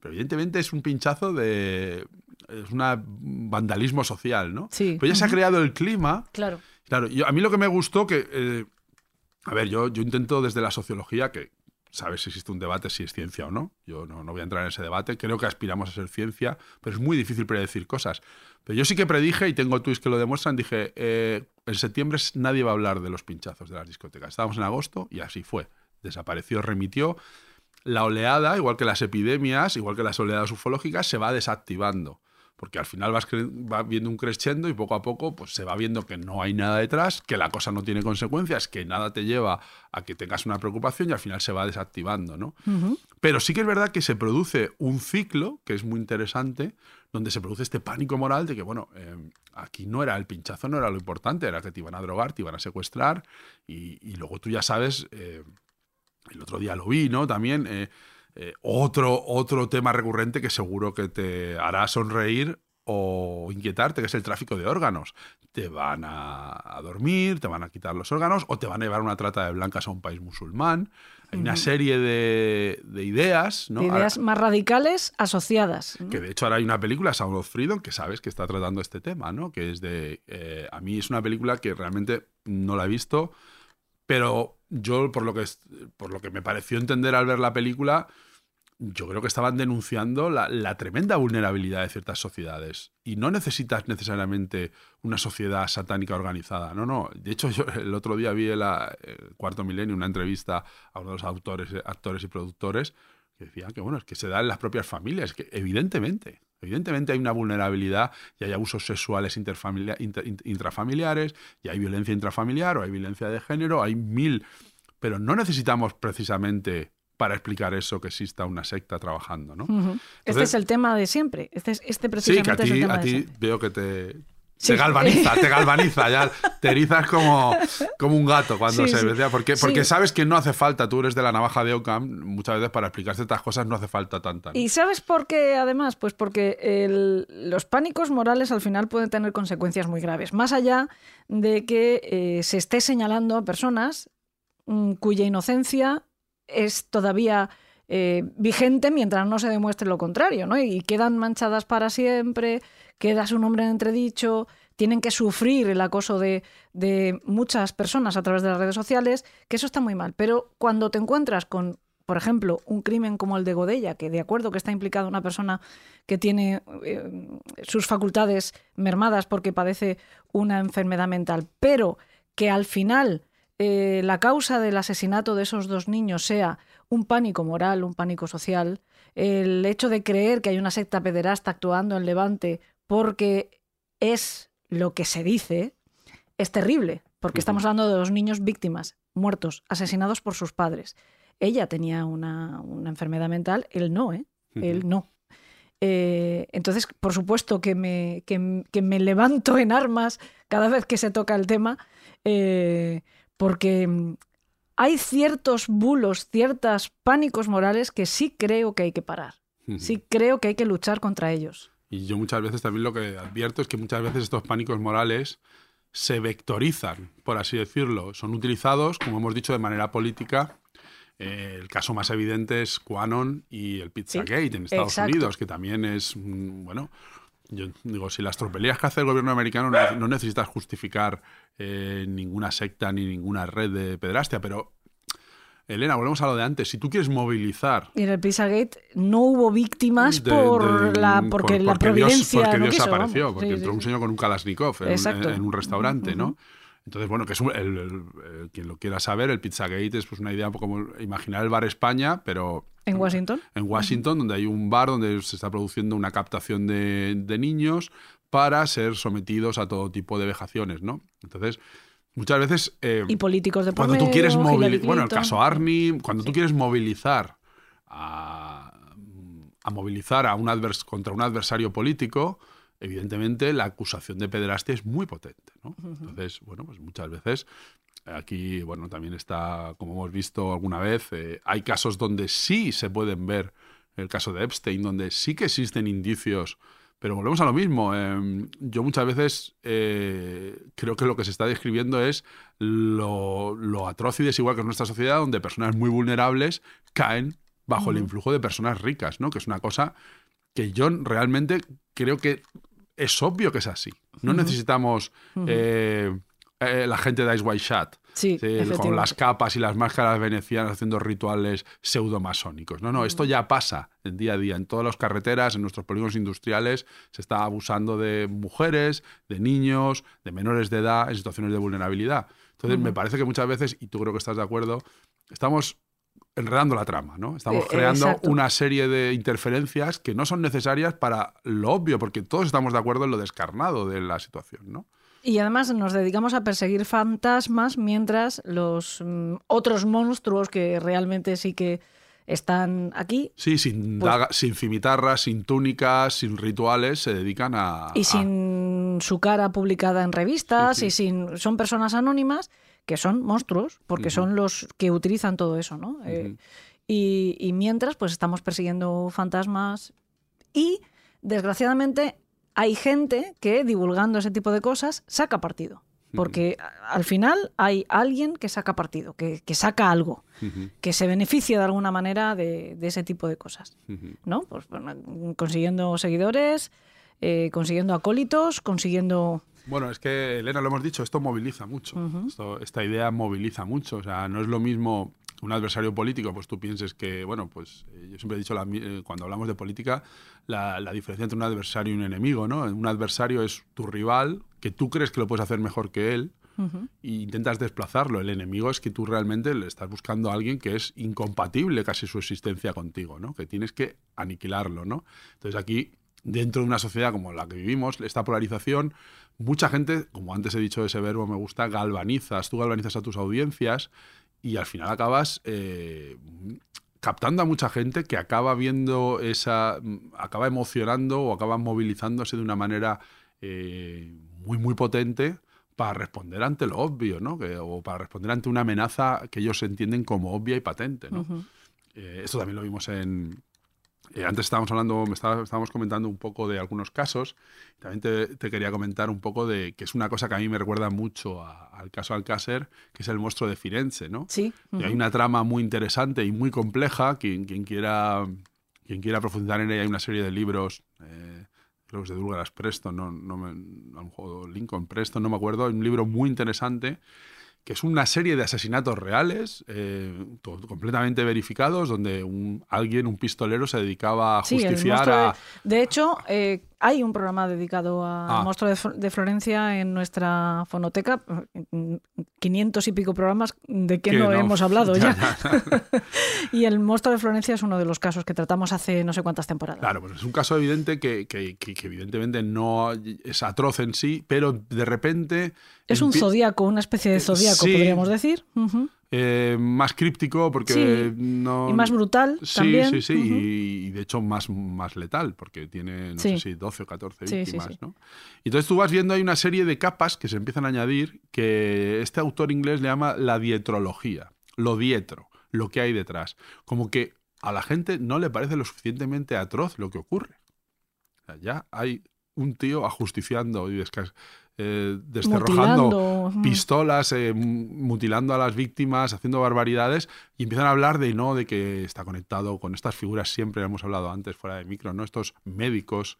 Pero evidentemente es un pinchazo de... Es un vandalismo social, ¿no? Pero ya se ha creado el clima Claro. Claro, yo- a mí lo que me gustó que... eh, a ver, yo, yo intento desde la sociología que sabes si existe un debate si es ciencia o no. Yo no, no voy a entrar en ese debate. Creo que aspiramos a ser ciencia, pero es muy difícil predecir cosas. Pero yo sí que predije, y tengo tweets que lo demuestran, dije, eh, en septiembre nadie va a hablar de los pinchazos de las discotecas. Estábamos en agosto y así fue. Desapareció, remitió. La oleada, igual que las epidemias, igual que las oleadas ufológicas, se va desactivando porque al final vas, va viendo un crescendo y poco a poco pues, se va viendo que no hay nada detrás, que la cosa no tiene consecuencias, que nada te lleva a que tengas una preocupación y al final se va desactivando. ¿no? Pero sí que es verdad que se produce un ciclo, que es muy interesante, donde se produce este pánico moral de que, bueno, eh, aquí no era el pinchazo, no era lo importante, era que te iban a drogar, te iban a secuestrar y, y luego tú ya sabes, eh, el otro día lo vi, ¿no? También eh, eh, otro, otro tema recurrente que seguro que te hará sonreír o inquietarte, que es el tráfico de órganos. Te van a, a dormir, te van a quitar los órganos o te van a llevar una trata de blancas a un país musulmán. Hay una serie de, de ideas, ¿no? De Ahora- ideas más radicales asociadas. ¿no? que de hecho ahora hay una película, Sound of Freedom, que sabes que está tratando este tema, ¿no? Que es de... eh, a mí es una película que realmente no la he visto, pero yo por lo que, por lo que me pareció entender al ver la película, yo creo que estaban denunciando la, la tremenda vulnerabilidad de ciertas sociedades. Y no necesitas necesariamente una sociedad satánica organizada. No, no. De hecho, yo el otro día vi la, el Cuarto Milenio una entrevista a uno de los autores, actores y productores que decían que, bueno, es que se da en las propias familias, que evidentemente, evidentemente hay una vulnerabilidad y hay abusos sexuales interfamilia- inter- int- intrafamiliares, y hay violencia intrafamiliar o hay violencia de género, hay mil... Pero no necesitamos precisamente para explicar eso que exista una secta trabajando, ¿no? Este Entonces- es el tema de siempre. Este, es- este Sí, precisamente que a es el ti, tema a de ti siempre. veo que te, Sí. te galvaniza, te galvaniza, ya te erizas como, como un gato cuando Sí, se ve. Porque, Sí. porque sabes que no hace falta, tú eres de la navaja de Ockham, muchas veces para explicar ciertas cosas no hace falta tanta. ¿no? ¿Y sabes por qué, además? Pues porque el- los pánicos morales al final pueden tener consecuencias muy graves. Más allá de que eh, se esté señalando a personas mm, cuya inocencia es todavía eh, vigente mientras no se demuestre lo contrario, ¿no? Y quedan manchadas para siempre, queda su nombre en entredicho, tienen que sufrir el acoso de, de muchas personas a través de las redes sociales, que eso está muy mal. Pero cuando te encuentras con, por ejemplo, un crimen como el de Godella, que de acuerdo que está implicada una persona que tiene eh, sus facultades mermadas porque padece una enfermedad mental, pero que al final eh, la causa del asesinato de esos dos niños sea un pánico moral, un pánico social, el hecho de creer que hay una secta pederasta actuando en Levante porque es lo que se dice, es terrible, porque estamos hablando de dos niños víctimas, muertos, asesinados por sus padres. Ella tenía una, una enfermedad mental, él no, ¿eh? Él no. Eh, entonces, por supuesto que me, que, que me levanto en armas cada vez que se toca el tema, eh, porque mm, hay ciertos bulos, ciertos pánicos morales que sí creo que hay que parar. Sí creo que hay que luchar contra ellos. Y yo muchas veces también lo que advierto es que muchas veces estos pánicos morales se vectorizan, por así decirlo. Son utilizados, como hemos dicho, de manera política. Eh, el caso más evidente es QAnon y el Pizzagate en Estados exacto. Unidos, que también es, mm, bueno, yo digo, si las tropelías que hace el gobierno americano no, no necesitas justificar eh, ninguna secta ni ninguna red de pedrastia, pero Elena, volvemos a lo de antes. Si tú quieres movilizar Y en el Pizzagate no hubo víctimas de- por de- la, porque por- la porque Dios- providencia porque no Dios quiso, apareció, porque Sí, entró sí, un señor con un Kalashnikov en, un- Exacto. en un restaurante, ¿no? Entonces, bueno, que es un- el- el- el- quien lo quiera saber, el Pizzagate es pues una idea como imaginar el bar España, pero En Washington. en Washington, donde hay un bar donde se está produciendo una captación de, de niños para ser sometidos a todo tipo de vejaciones, ¿no? Entonces, muchas veces... eh, Y políticos de por cuando tú quieres movilizar, bueno, el caso Arnie, cuando tú quieres movilizar a, a movilizar a un advers contra un adversario político, evidentemente la acusación de pederastia es muy potente, ¿no? Entonces, bueno, pues muchas veces aquí, bueno, también está, como hemos visto alguna vez, eh, hay casos donde sí se pueden ver, el caso de Epstein, donde sí que existen indicios pero volvemos a lo mismo. eh, yo muchas veces eh, creo que lo que se está describiendo es lo, lo atroz y desigual que es nuestra sociedad, donde personas muy vulnerables caen bajo el influjo de personas ricas, ¿no? Que es una cosa que yo realmente creo que es obvio que es así. No necesitamos eh, eh, la gente de Ice White Shot. Sí, Sí, con las capas y las máscaras venecianas haciendo rituales pseudomasónicos. No, no, esto ya pasa en día a día. En todas las carreteras, en nuestros polígonos industriales, se está abusando de mujeres, de niños, de menores de edad en situaciones de vulnerabilidad. Entonces, me parece que muchas veces, y tú creo que estás de acuerdo, estamos enredando la trama, ¿no? Estamos Eh, creando exacto. una serie de interferencias que no son necesarias para lo obvio, porque todos estamos de acuerdo en lo descarnado de la situación, ¿no? Y además nos dedicamos a perseguir fantasmas mientras los mm, otros monstruos que realmente sí que están aquí Sí, sin, Pues- daga- sin cimitarras, sin túnicas, sin rituales, se dedican a... y a- sin su cara publicada en revistas Sí, y sin son personas anónimas que son monstruos porque son los que utilizan todo eso, ¿no? Eh, y, y mientras pues estamos persiguiendo fantasmas y desgraciadamente hay gente que divulgando ese tipo de cosas saca partido. Porque al final hay alguien que saca partido, que, que saca algo, que se beneficia de alguna manera de, de ese tipo de cosas. ¿no? Pues bueno, consiguiendo seguidores, eh, consiguiendo acólitos, consiguiendo... Bueno, es que, Elena, lo hemos dicho, esto moviliza mucho. Esto- esta idea moviliza mucho. O sea, no es lo mismo un adversario político, pues tú pienses que, bueno, pues eh, yo siempre he dicho, la eh, cuando hablamos de política, la, la diferencia entre un adversario y un enemigo, ¿no? Un adversario es tu rival, que tú crees que lo puedes hacer mejor que él, Ujú. e intentas desplazarlo. El enemigo es que tú realmente le estás buscando a alguien que es incompatible casi su existencia contigo, ¿no? Que tienes que aniquilarlo, ¿no? Entonces aquí, dentro de una sociedad como la que vivimos, esta polarización, mucha gente, como antes he dicho ese verbo, me gusta, galvanizas, tú galvanizas a tus audiencias y al final acabas eh, captando a mucha gente que acaba viendo esa, acaba emocionando o acaba movilizándose de una manera eh, muy, muy potente para responder ante lo obvio, ¿no? Que- o para responder ante una amenaza que ellos entienden como obvia y patente, ¿no? Eh, esto también lo vimos en... eh, antes estábamos hablando, me estaba- estábamos comentando un poco de algunos casos. También te, te quería comentar un poco de que es una cosa que a mí me recuerda mucho a- al caso Alcácer, que es el monstruo de Firenze, ¿no? Sí. Y ujú. hay una trama muy interesante y muy compleja. Quien, quien quiera, quien quiera profundizar en ella, hay una serie de libros, eh, creo que es de Douglas Preston, no, no me, a lo mejor Lincoln Preston, no me acuerdo. Hay un libro muy interesante que es una serie de asesinatos reales, eh, completamente verificados, donde un, alguien, un pistolero, se dedicaba a Sí, justiciar monstruo a... de, de hecho, eh, hay un programa dedicado al Ah. monstruo de, de Florencia en nuestra fonoteca. mm, 500 y pico programas de que, no, no. hemos hablado ya. Ya, y el monstruo de Florencia es uno de los casos que tratamos hace no sé cuántas temporadas. Claro, pues es un caso evidente que, que- que- que evidentemente no es atroz en sí, pero de repente... es un zodíaco, una especie de zodíaco, sí. podríamos decir. Ujú. Eh, más críptico porque Sí, no... Y más brutal Sí, también. sí, sí, Ujú. y, y de hecho más, más letal, porque tiene, no Sí. sé si 12 o 14 Sí, sí, víctimas, sí. ¿no? Y entonces tú vas viendo, hay una serie de capas que se empiezan a añadir que este autor inglés le llama la dietrología, lo dietro, lo que hay detrás. Como que a la gente no le parece lo suficientemente atroz lo que ocurre. O sea, ya hay un tío ajusticiando y eh, desterrojando Mutilando, pistolas, eh, mutilando a las víctimas, haciendo barbaridades, y empiezan a hablar de no, de que está conectado con estas figuras, siempre hemos hablado antes fuera de micro, ¿no? Estos médicos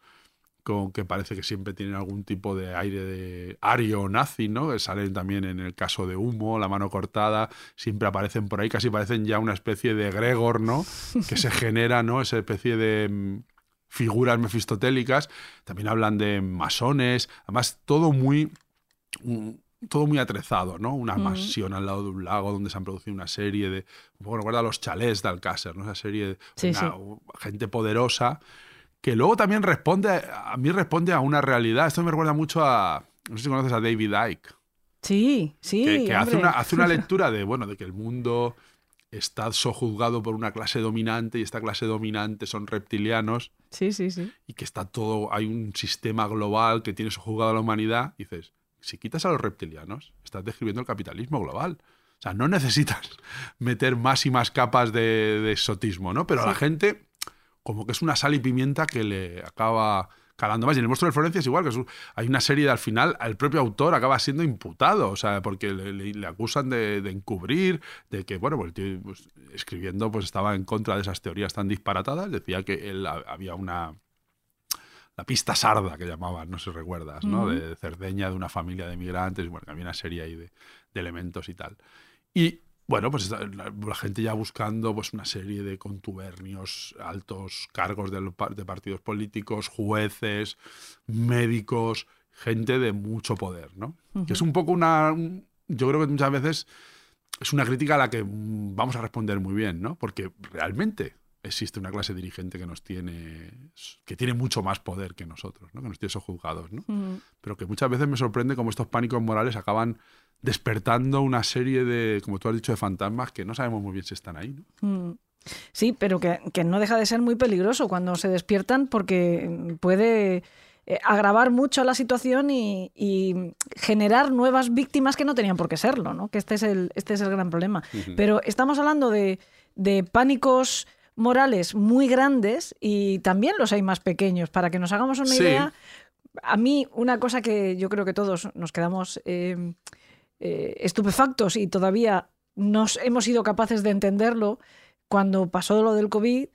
con que parece que siempre tienen algún tipo de aire de ario nazi, ¿no? Que salen también en el caso de Humo, la mano cortada, siempre aparecen por ahí, casi parecen ya una especie de Gregor, ¿no? Que se genera, ¿no? Esa especie de mm, figuras mefistotélicas. También hablan de masones, además todo muy un- todo muy atrezado, ¿no? Una Ujú. mansión al lado de un lago donde se han producido una serie de. Poco recuerda los chalés de Alcácer, ¿no? Esa serie de Sí, una- sí. gente poderosa que luego también responde, a mí responde a una realidad. Esto me recuerda mucho a. No sé si conoces a David Icke, Sí, sí. que, que hace, una, hace una lectura de, bueno, de que el mundo está sojuzgado por una clase dominante y esta clase dominante son reptilianos Sí, sí, sí. y que está todo, hay un sistema global que tiene sojuzgado a la humanidad, dices, si quitas a los reptilianos, estás describiendo el capitalismo global. O sea, no necesitas meter más y más capas de, de exotismo, ¿no? Pero a la gente, como que es una sal y pimienta que le acaba calando más. Y en el monstruo de Florencia es igual, que es un- hay una serie de al final, el propio autor acaba siendo imputado, o sea, porque le, le- le acusan de, de encubrir, de que, bueno, pues el tío pues, escribiendo pues estaba en contra de esas teorías tan disparatadas, decía que él ha- había una la pista sarda que llamaban, no sé si recuerdas, ¿no? De Cerdeña, de una familia de migrantes, bueno, había una serie ahí de, de elementos y tal. Y bueno, pues la, la gente ya buscando pues una serie de contubernios, altos cargos par- de, partidos políticos, jueces, médicos, gente de mucho poder, ¿no? Que es un poco una... un- yo creo que muchas veces es una crítica a la que mm, vamos a responder muy bien, ¿no? Porque realmente existe una clase dirigente que nos tiene, que tiene mucho más poder que nosotros, ¿no? Que nos tiene sojuzgados, ¿no? Pero que muchas veces me sorprende cómo estos pánicos morales acaban despertando una serie de, como tú has dicho, de fantasmas que no sabemos muy bien si están ahí, ¿no? Mm. Sí, pero que, que no deja de ser muy peligroso cuando se despiertan porque puede eh, agravar mucho la situación y, y generar nuevas víctimas que no tenían por qué serlo, ¿no? Que este es el, este es el gran problema. Pero estamos hablando de, de pánicos morales muy grandes y también los hay más pequeños. Para que nos hagamos una Sí. idea, a mí una cosa que yo creo que todos nos quedamos eh, eh, estupefactos y todavía no hemos sido capaces de entenderlo cuando pasó lo del COVID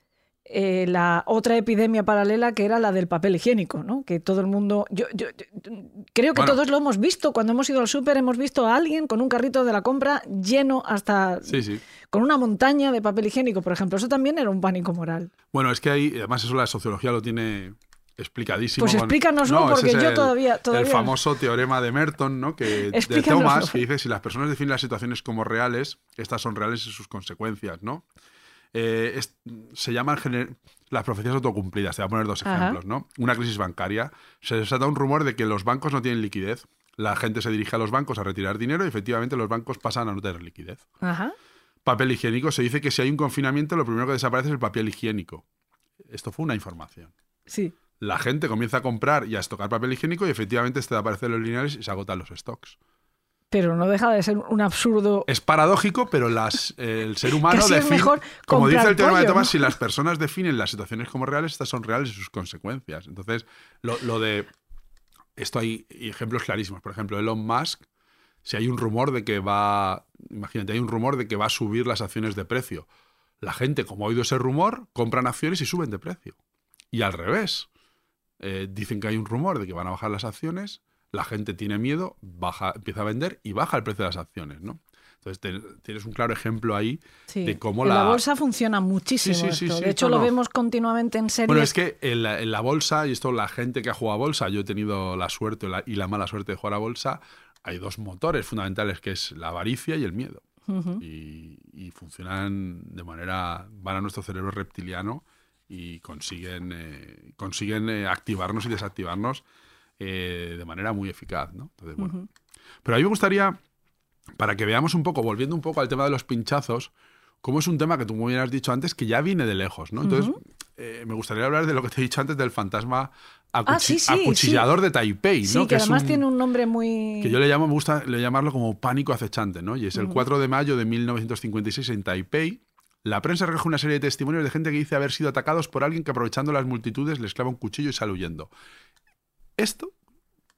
eh, la otra epidemia paralela que era la del papel higiénico, ¿no? Que todo el mundo. Yo, yo- yo- creo que Bueno. todos lo hemos visto. Cuando hemos ido al súper, hemos visto a alguien con un carrito de la compra lleno hasta. Sí, sí. con una montaña de papel higiénico, por ejemplo. Eso también era un pánico moral. Bueno, es que ahí, además eso la sociología lo tiene explicadísimo. Pues con- explícanoslo, ese porque es yo el- todavía- todavía- El famoso teorema de Merton, ¿no? Que, de. Thomas, que dice si las personas definen las situaciones como reales, estas son reales en sus consecuencias, ¿no? Eh, es- se llaman las profecías autocumplidas. Te voy a poner dos Ajá. ejemplos, ¿no? Una crisis bancaria. Se desata un rumor de que los bancos no tienen liquidez. La gente se dirige a los bancos a retirar dinero y efectivamente los bancos pasan a no tener liquidez. Ajá. Papel higiénico. Se dice que si hay un confinamiento, lo primero que desaparece es el papel higiénico. Esto fue una información. Sí. La gente comienza a comprar y a estocar papel higiénico y efectivamente este aparece en los lineales y se agotan los stocks. Pero no deja de ser un absurdo. Es paradójico, pero las, eh, el ser humano define. mejor Como dice el teorema de ¿no? si las personas definen las situaciones como reales, estas son reales y sus consecuencias. Entonces, lo, lo de. Esto hay ejemplos clarísimos. Por ejemplo, Elon Musk, si hay un rumor de que va. Imagínate, hay un rumor de que va a subir las acciones de precio. La gente, como ha oído ese rumor, compran acciones y suben de precio. Y al revés. Eh, dicen que hay un rumor de que van a bajar las acciones, la gente tiene miedo, baja, empieza a vender y baja el precio de las acciones, ¿no? Entonces te- tienes un claro ejemplo ahí Sí. de cómo en la... la... bolsa funciona muchísimo. Sí, sí, esto. de hecho, no, lo no. vemos continuamente en series. Bueno, es que en la, en la bolsa, y esto la gente que ha jugado a bolsa, yo he tenido la suerte la- y la mala suerte de jugar a bolsa, hay dos motores fundamentales, que es la avaricia y el miedo. Y funcionan de manera, van a nuestro cerebro reptiliano y consiguen, eh, consiguen eh, activarnos y desactivarnos eh, de manera muy eficaz. ¿no? Entonces, bueno. Pero a mí me gustaría, para que veamos un poco, volviendo un poco al tema de los pinchazos, cómo es un tema que tú muy bien has dicho antes, que ya viene de lejos. ¿no? Entonces, eh, me gustaría hablar de lo que te he dicho antes del fantasma acuchi- Ah, sí, sí, acuchillador de Taipei. Sí, ¿no? que, es además un- tiene un nombre muy. que yo le llamo, me gusta le llamarlo como pánico acechante, ¿no? Y es el 4 de mayo de 1956 en Taipei. La prensa recoge una serie de testimonios de gente que dice haber sido atacados por alguien que aprovechando las multitudes les clava un cuchillo y sale huyendo. Esto,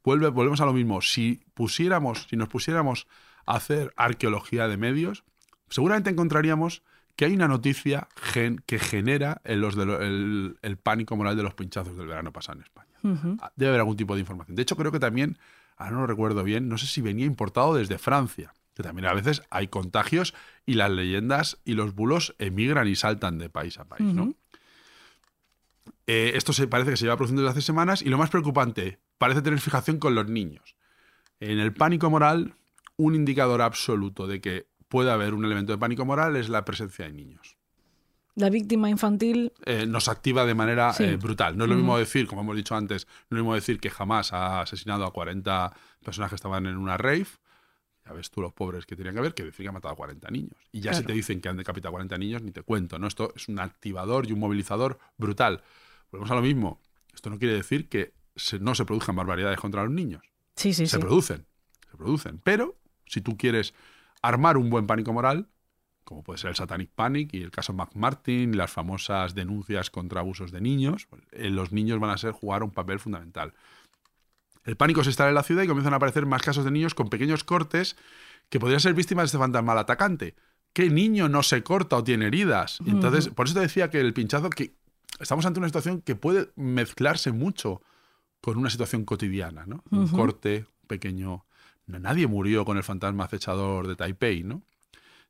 vuelve, volvemos a lo mismo. Si pusiéramos, si nos pusiéramos a hacer arqueología de medios, seguramente encontraríamos que hay una noticia gen- que genera el, los de lo- el- el pánico moral de los pinchazos del verano pasado en España. Ah, Debe haber algún tipo de información. De hecho, creo que también, ahora no lo recuerdo bien, no sé si venía importado desde Francia, que también a veces hay contagios y las leyendas y los bulos emigran y saltan de país a país, ¿no? Eh, esto se, parece que se lleva produciendo desde hace semanas y lo más preocupante, parece tener fijación con los niños. En el pánico moral, un indicador absoluto de que puede haber un elemento de pánico moral es la presencia de niños. La víctima infantil. eh, nos activa de manera Sí. eh, brutal. No es lo mismo decir, como hemos dicho antes, no es lo mismo decir que jamás ha asesinado a 40 personas que estaban en una rave. Ya ves tú los pobres que tenían que ver, que decir que ha matado a 40 niños. Y ya si te dicen que han decapitado a 40 niños, ni te cuento. ¿no? Esto es un activador y un movilizador brutal. Volvemos a lo mismo. Esto no quiere decir que se- no se produzcan barbaridades contra los niños. Sí, sí, se sí. producen. Se producen. Pero si tú quieres armar un buen pánico moral, como puede ser el Satanic Panic y el caso McMartin y las famosas denuncias contra abusos de niños, pues, eh, los niños van a ser jugar un papel fundamental. El pánico se instala en la ciudad y comienzan a aparecer más casos de niños con pequeños cortes que podrían ser víctimas de este fantasma atacante. ¿Qué niño no se corta o tiene heridas? Entonces, por eso te decía que el pinchazo, que estamos ante una situación que puede mezclarse mucho con una situación cotidiana, ¿no? Un corte, pequeño... nadie murió con el fantasma acechador de Taipei, ¿no?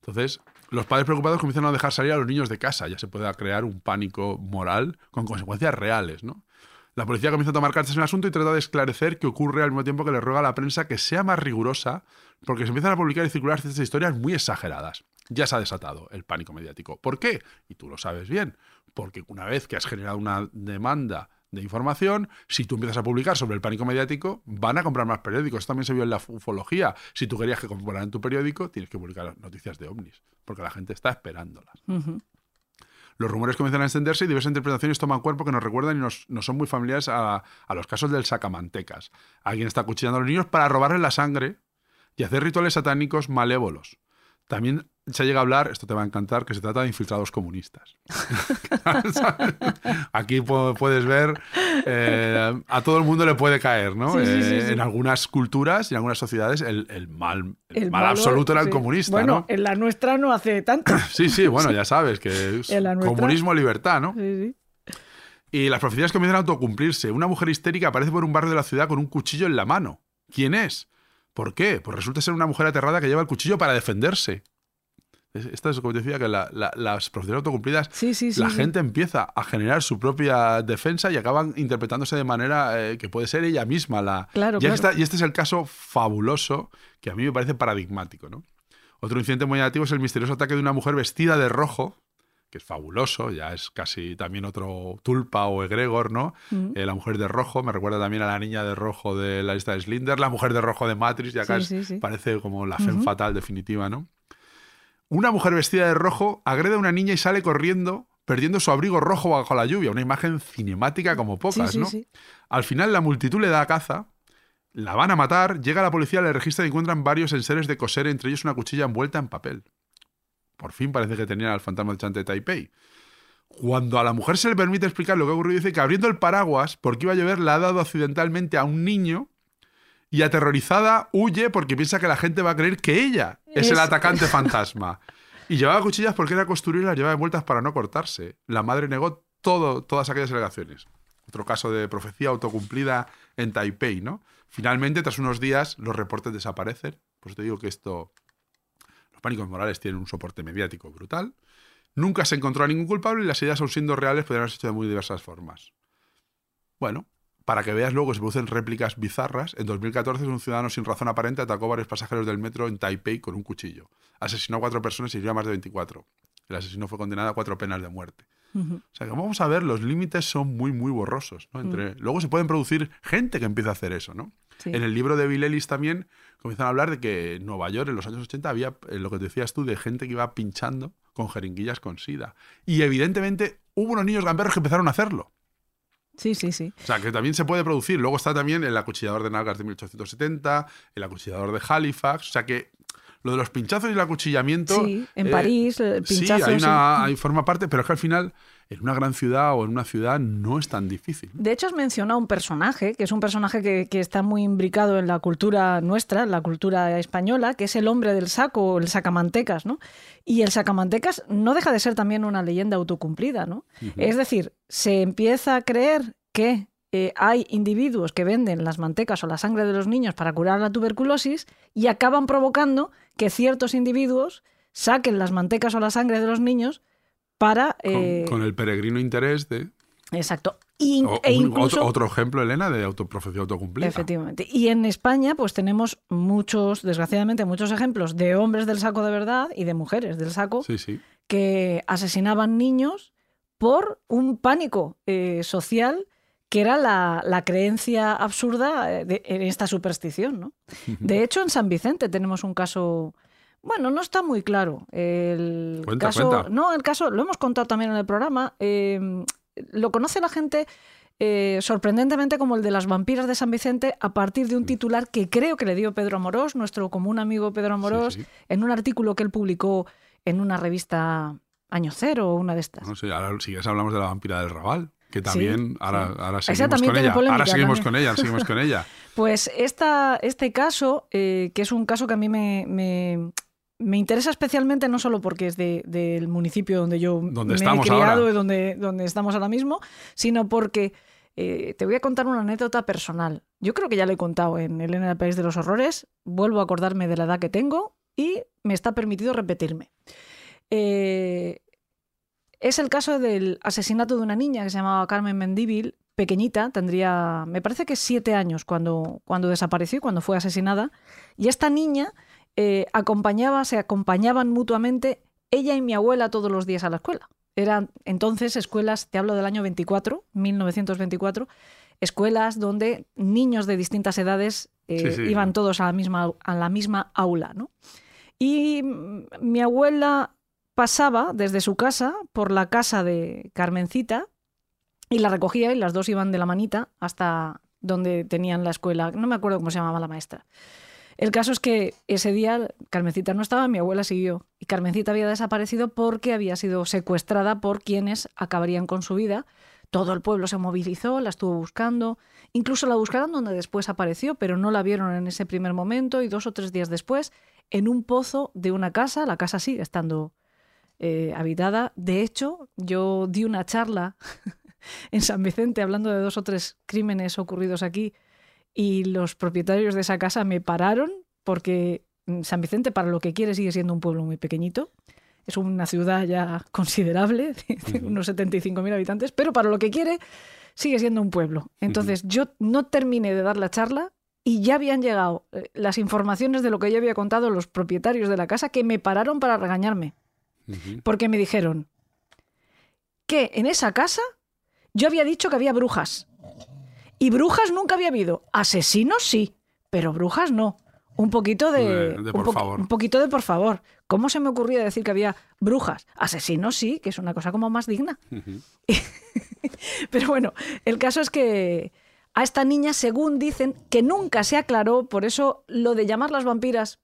Entonces, los padres preocupados comienzan a dejar salir a los niños de casa. Ya se puede crear un pánico moral con consecuencias reales, ¿no? La policía comienza a tomar cartas en el asunto y trata de esclarecer qué ocurre al mismo tiempo que le ruega a la prensa que sea más rigurosa, porque se empiezan a publicar y circular ciertas historias muy exageradas. Ya se ha desatado el pánico mediático. ¿Por qué? Y tú lo sabes bien. Porque una vez que has generado una demanda de información, si tú empiezas a publicar sobre el pánico mediático, van a comprar más periódicos. Esto también se vio en la ufología. Si tú querías que compraran tu periódico, tienes que publicar noticias de ovnis, porque la gente está esperándolas. Los rumores comienzan a extenderse y diversas interpretaciones toman cuerpo que nos recuerdan y nos, nos son muy familiares a, a los casos del sacamantecas. Alguien está acuchillando a los niños para robarles la sangre y hacer rituales satánicos malévolos. También se llega a hablar, esto te va a encantar, que se trata de infiltrados comunistas. Aquí pu- puedes ver, eh, a todo el mundo le puede caer, ¿no? Sí, sí, sí, Eh. En algunas culturas y en algunas sociedades el, el mal, el El mal malo, absoluto era el comunista, Bueno, ¿no? en la nuestra no hace tanto. Sí, sí, bueno, ya sabes que es comunismo, libertad, ¿no? Sí, sí. Y las profecías comienzan a autocumplirse. Una mujer histérica aparece por un barrio de la ciudad con un cuchillo en la mano. ¿Quién es? ¿Por qué? Pues resulta ser una mujer aterrada que lleva el cuchillo para defenderse. Es- Esta es como decía, que la- la- las profecías autocumplidas, Sí, sí, sí, la gente empieza a generar su propia defensa y acaban interpretándose de manera eh, que puede ser ella misma la... Claro, y, claro. esta- y este es el caso fabuloso que a mí me parece paradigmático. ¿no? Otro incidente muy negativo es el misterioso ataque de una mujer vestida de rojo, que es fabuloso, ya es casi también otro Tulpa o Egregor, ¿no? Mm. Eh, la mujer de rojo, me recuerda también a la niña de rojo de la lista de Slinder, la mujer de rojo de Matrix, y acá Sí, es- sí, sí. parece como la Ujú. fatal definitiva, ¿no? Una mujer vestida de rojo agrede a una niña y sale corriendo, perdiendo su abrigo rojo bajo la lluvia, una imagen cinemática como pocas, sí, sí, ¿no? sí. Al final la multitud le da caza, la van a matar, llega la policía, le registra y encuentran varios enseres de coser, entre ellos una cuchilla envuelta en papel. Por fin parece que tenían al fantasma de Chante de Taipei. Cuando a la mujer se le permite explicar lo que ha ocurrido, dice que abriendo el paraguas, porque iba a llover, le ha dado accidentalmente a un niño y aterrorizada huye porque piensa que la gente va a creer que ella es, el atacante fantasma. Y llevaba cuchillas porque era costurera y las llevaba envueltas para no cortarse. La madre negó todo, todas aquellas alegaciones. Otro caso de profecía autocumplida en Taipei, ¿no? Finalmente, tras unos días, los reportes desaparecen. Pues te digo que esto. Pánicos morales tienen un soporte mediático brutal. Nunca se encontró a ningún culpable y las ideas, aun siendo reales, podrían haberse hecho de muy diversas formas. Bueno, para que veas luego que se producen réplicas bizarras, en 2014 un ciudadano sin razón aparente atacó a varios pasajeros del metro en Taipei con un cuchillo. Asesinó a cuatro personas y hirió a más de 24. El asesino fue condenado a cuatro penas de muerte. O sea, que vamos a ver, los límites son muy, muy borrosos. ¿no? Entre, Luego se pueden producir gente que empieza a hacer eso, ¿no? Sí. En el libro de Bill Ellis también comienzan a hablar de que en Nueva York en los años 80 había, eh, lo que decías tú, de gente que iba pinchando con jeringuillas con sida. Y evidentemente hubo unos niños gamberros que empezaron a hacerlo. Sí, sí, sí. O sea, que también se puede producir. Luego está también el acuchillador de nalgas de 1870, el acuchillador de Halifax. O sea, que lo de los pinchazos y el acuchillamiento... Sí, en eh, París, el Sí, hay una, hay- forma parte, pero es que al final en una gran ciudad o en una ciudad no es tan difícil. De hecho, has mencionado un personaje, que es un personaje que, que está muy imbricado en la cultura nuestra, en la cultura española, que es el hombre del saco, o el sacamantecas, ¿no? Y el sacamantecas no deja de ser también una leyenda autocumplida, ¿no? Es decir, se empieza a creer que eh, hay individuos que venden las mantecas o la sangre de los niños para curar la tuberculosis y acaban provocando que ciertos individuos saquen las mantecas o la sangre de los niños para... Con, eh, con el peregrino interés de... Exacto. Y- o- e incluso... otro, otro ejemplo, Elena, de autoprofecía autocumplida. Efectivamente. Y en España, pues tenemos muchos, desgraciadamente, muchos ejemplos de hombres del saco de verdad y de mujeres del saco Sí, sí. que asesinaban niños por un pánico eh, social que era la, la creencia absurda eh, de- en esta superstición. ¿no? De hecho, en San Vicente tenemos un caso. Bueno, no está muy claro. El Cuenta, caso, cuenta. No, el caso, lo hemos contado también en el programa. eh, lo conoce la gente eh, sorprendentemente como el de las vampiras de San Vicente a partir de un titular que creo que le dio Pedro Amorós, nuestro común amigo Pedro Amorós, sí. en un artículo que él publicó en una revista Año Cero o una de estas. No sé, ahora si quieres habramos de la vampira del Raval, que también ahora, sí. ahora Esa seguimos también con ella. polémica Ahora seguimos también. con ella, seguimos con ella. Pues esta, este caso, eh, que es un caso que a mí me, me, me interesa especialmente, no solo porque es de- del municipio donde yo Donde me he criado ahora. y donde, donde estamos ahora mismo, sino porque eh, te voy a contar una anécdota personal. Yo creo que ya le he contado en Elena del País de los Horrores, vuelvo a acordarme de la edad que tengo y me está permitido repetirme. Eh, es el caso del asesinato de una niña que se llamaba Carmen Mendívil, pequeñita, tendría, me parece que siete años cuando, cuando desapareció, y cuando fue asesinada. Y esta niña eh, acompañaba, se acompañaban mutuamente ella y mi abuela todos los días a la escuela. Eran entonces escuelas, te hablo del año 24, 1924, escuelas donde niños de distintas edades eh, Sí, sí. iban todos a la misma, a la misma aula. ¿no? Y mi abuela pasaba desde su casa por la casa de Carmencita y la recogía y las dos iban de la manita hasta donde tenían la escuela. No me acuerdo cómo se llamaba la maestra. El caso es que ese día Carmencita no estaba, mi abuela siguió. Y Carmencita había desaparecido porque había sido secuestrada por quienes acabarían con su vida. Todo el pueblo se movilizó, la estuvo buscando. Incluso la buscaron donde después apareció, pero no la vieron en ese primer momento. Y dos o tres días después, en un pozo de una casa, la casa sigue estando eh, habitada. De hecho, yo di una charla en San Vicente hablando de dos o tres crímenes ocurridos aquí y los propietarios de esa casa me pararon porque mm, San Vicente para lo que quiere sigue siendo un pueblo muy pequeñito. Es una ciudad ya considerable, de unos 75.000 habitantes, pero para lo que quiere sigue siendo un pueblo. Entonces yo no terminé de dar la charla y ya habían llegado eh, las informaciones de lo que yo había contado los propietarios de la casa que me pararon para regañarme. Porque me dijeron que en esa casa yo había dicho que había brujas. Y brujas nunca había habido. Asesinos sí, pero brujas no. Un poquito de, De- de un, por favor. un poquito de por favor. ¿Cómo se me ocurría decir que había brujas? Asesinos sí, que es una cosa como más digna. Pero bueno, el caso es que a esta niña, según dicen, que nunca se aclaró, por eso lo de llamar las vampiras,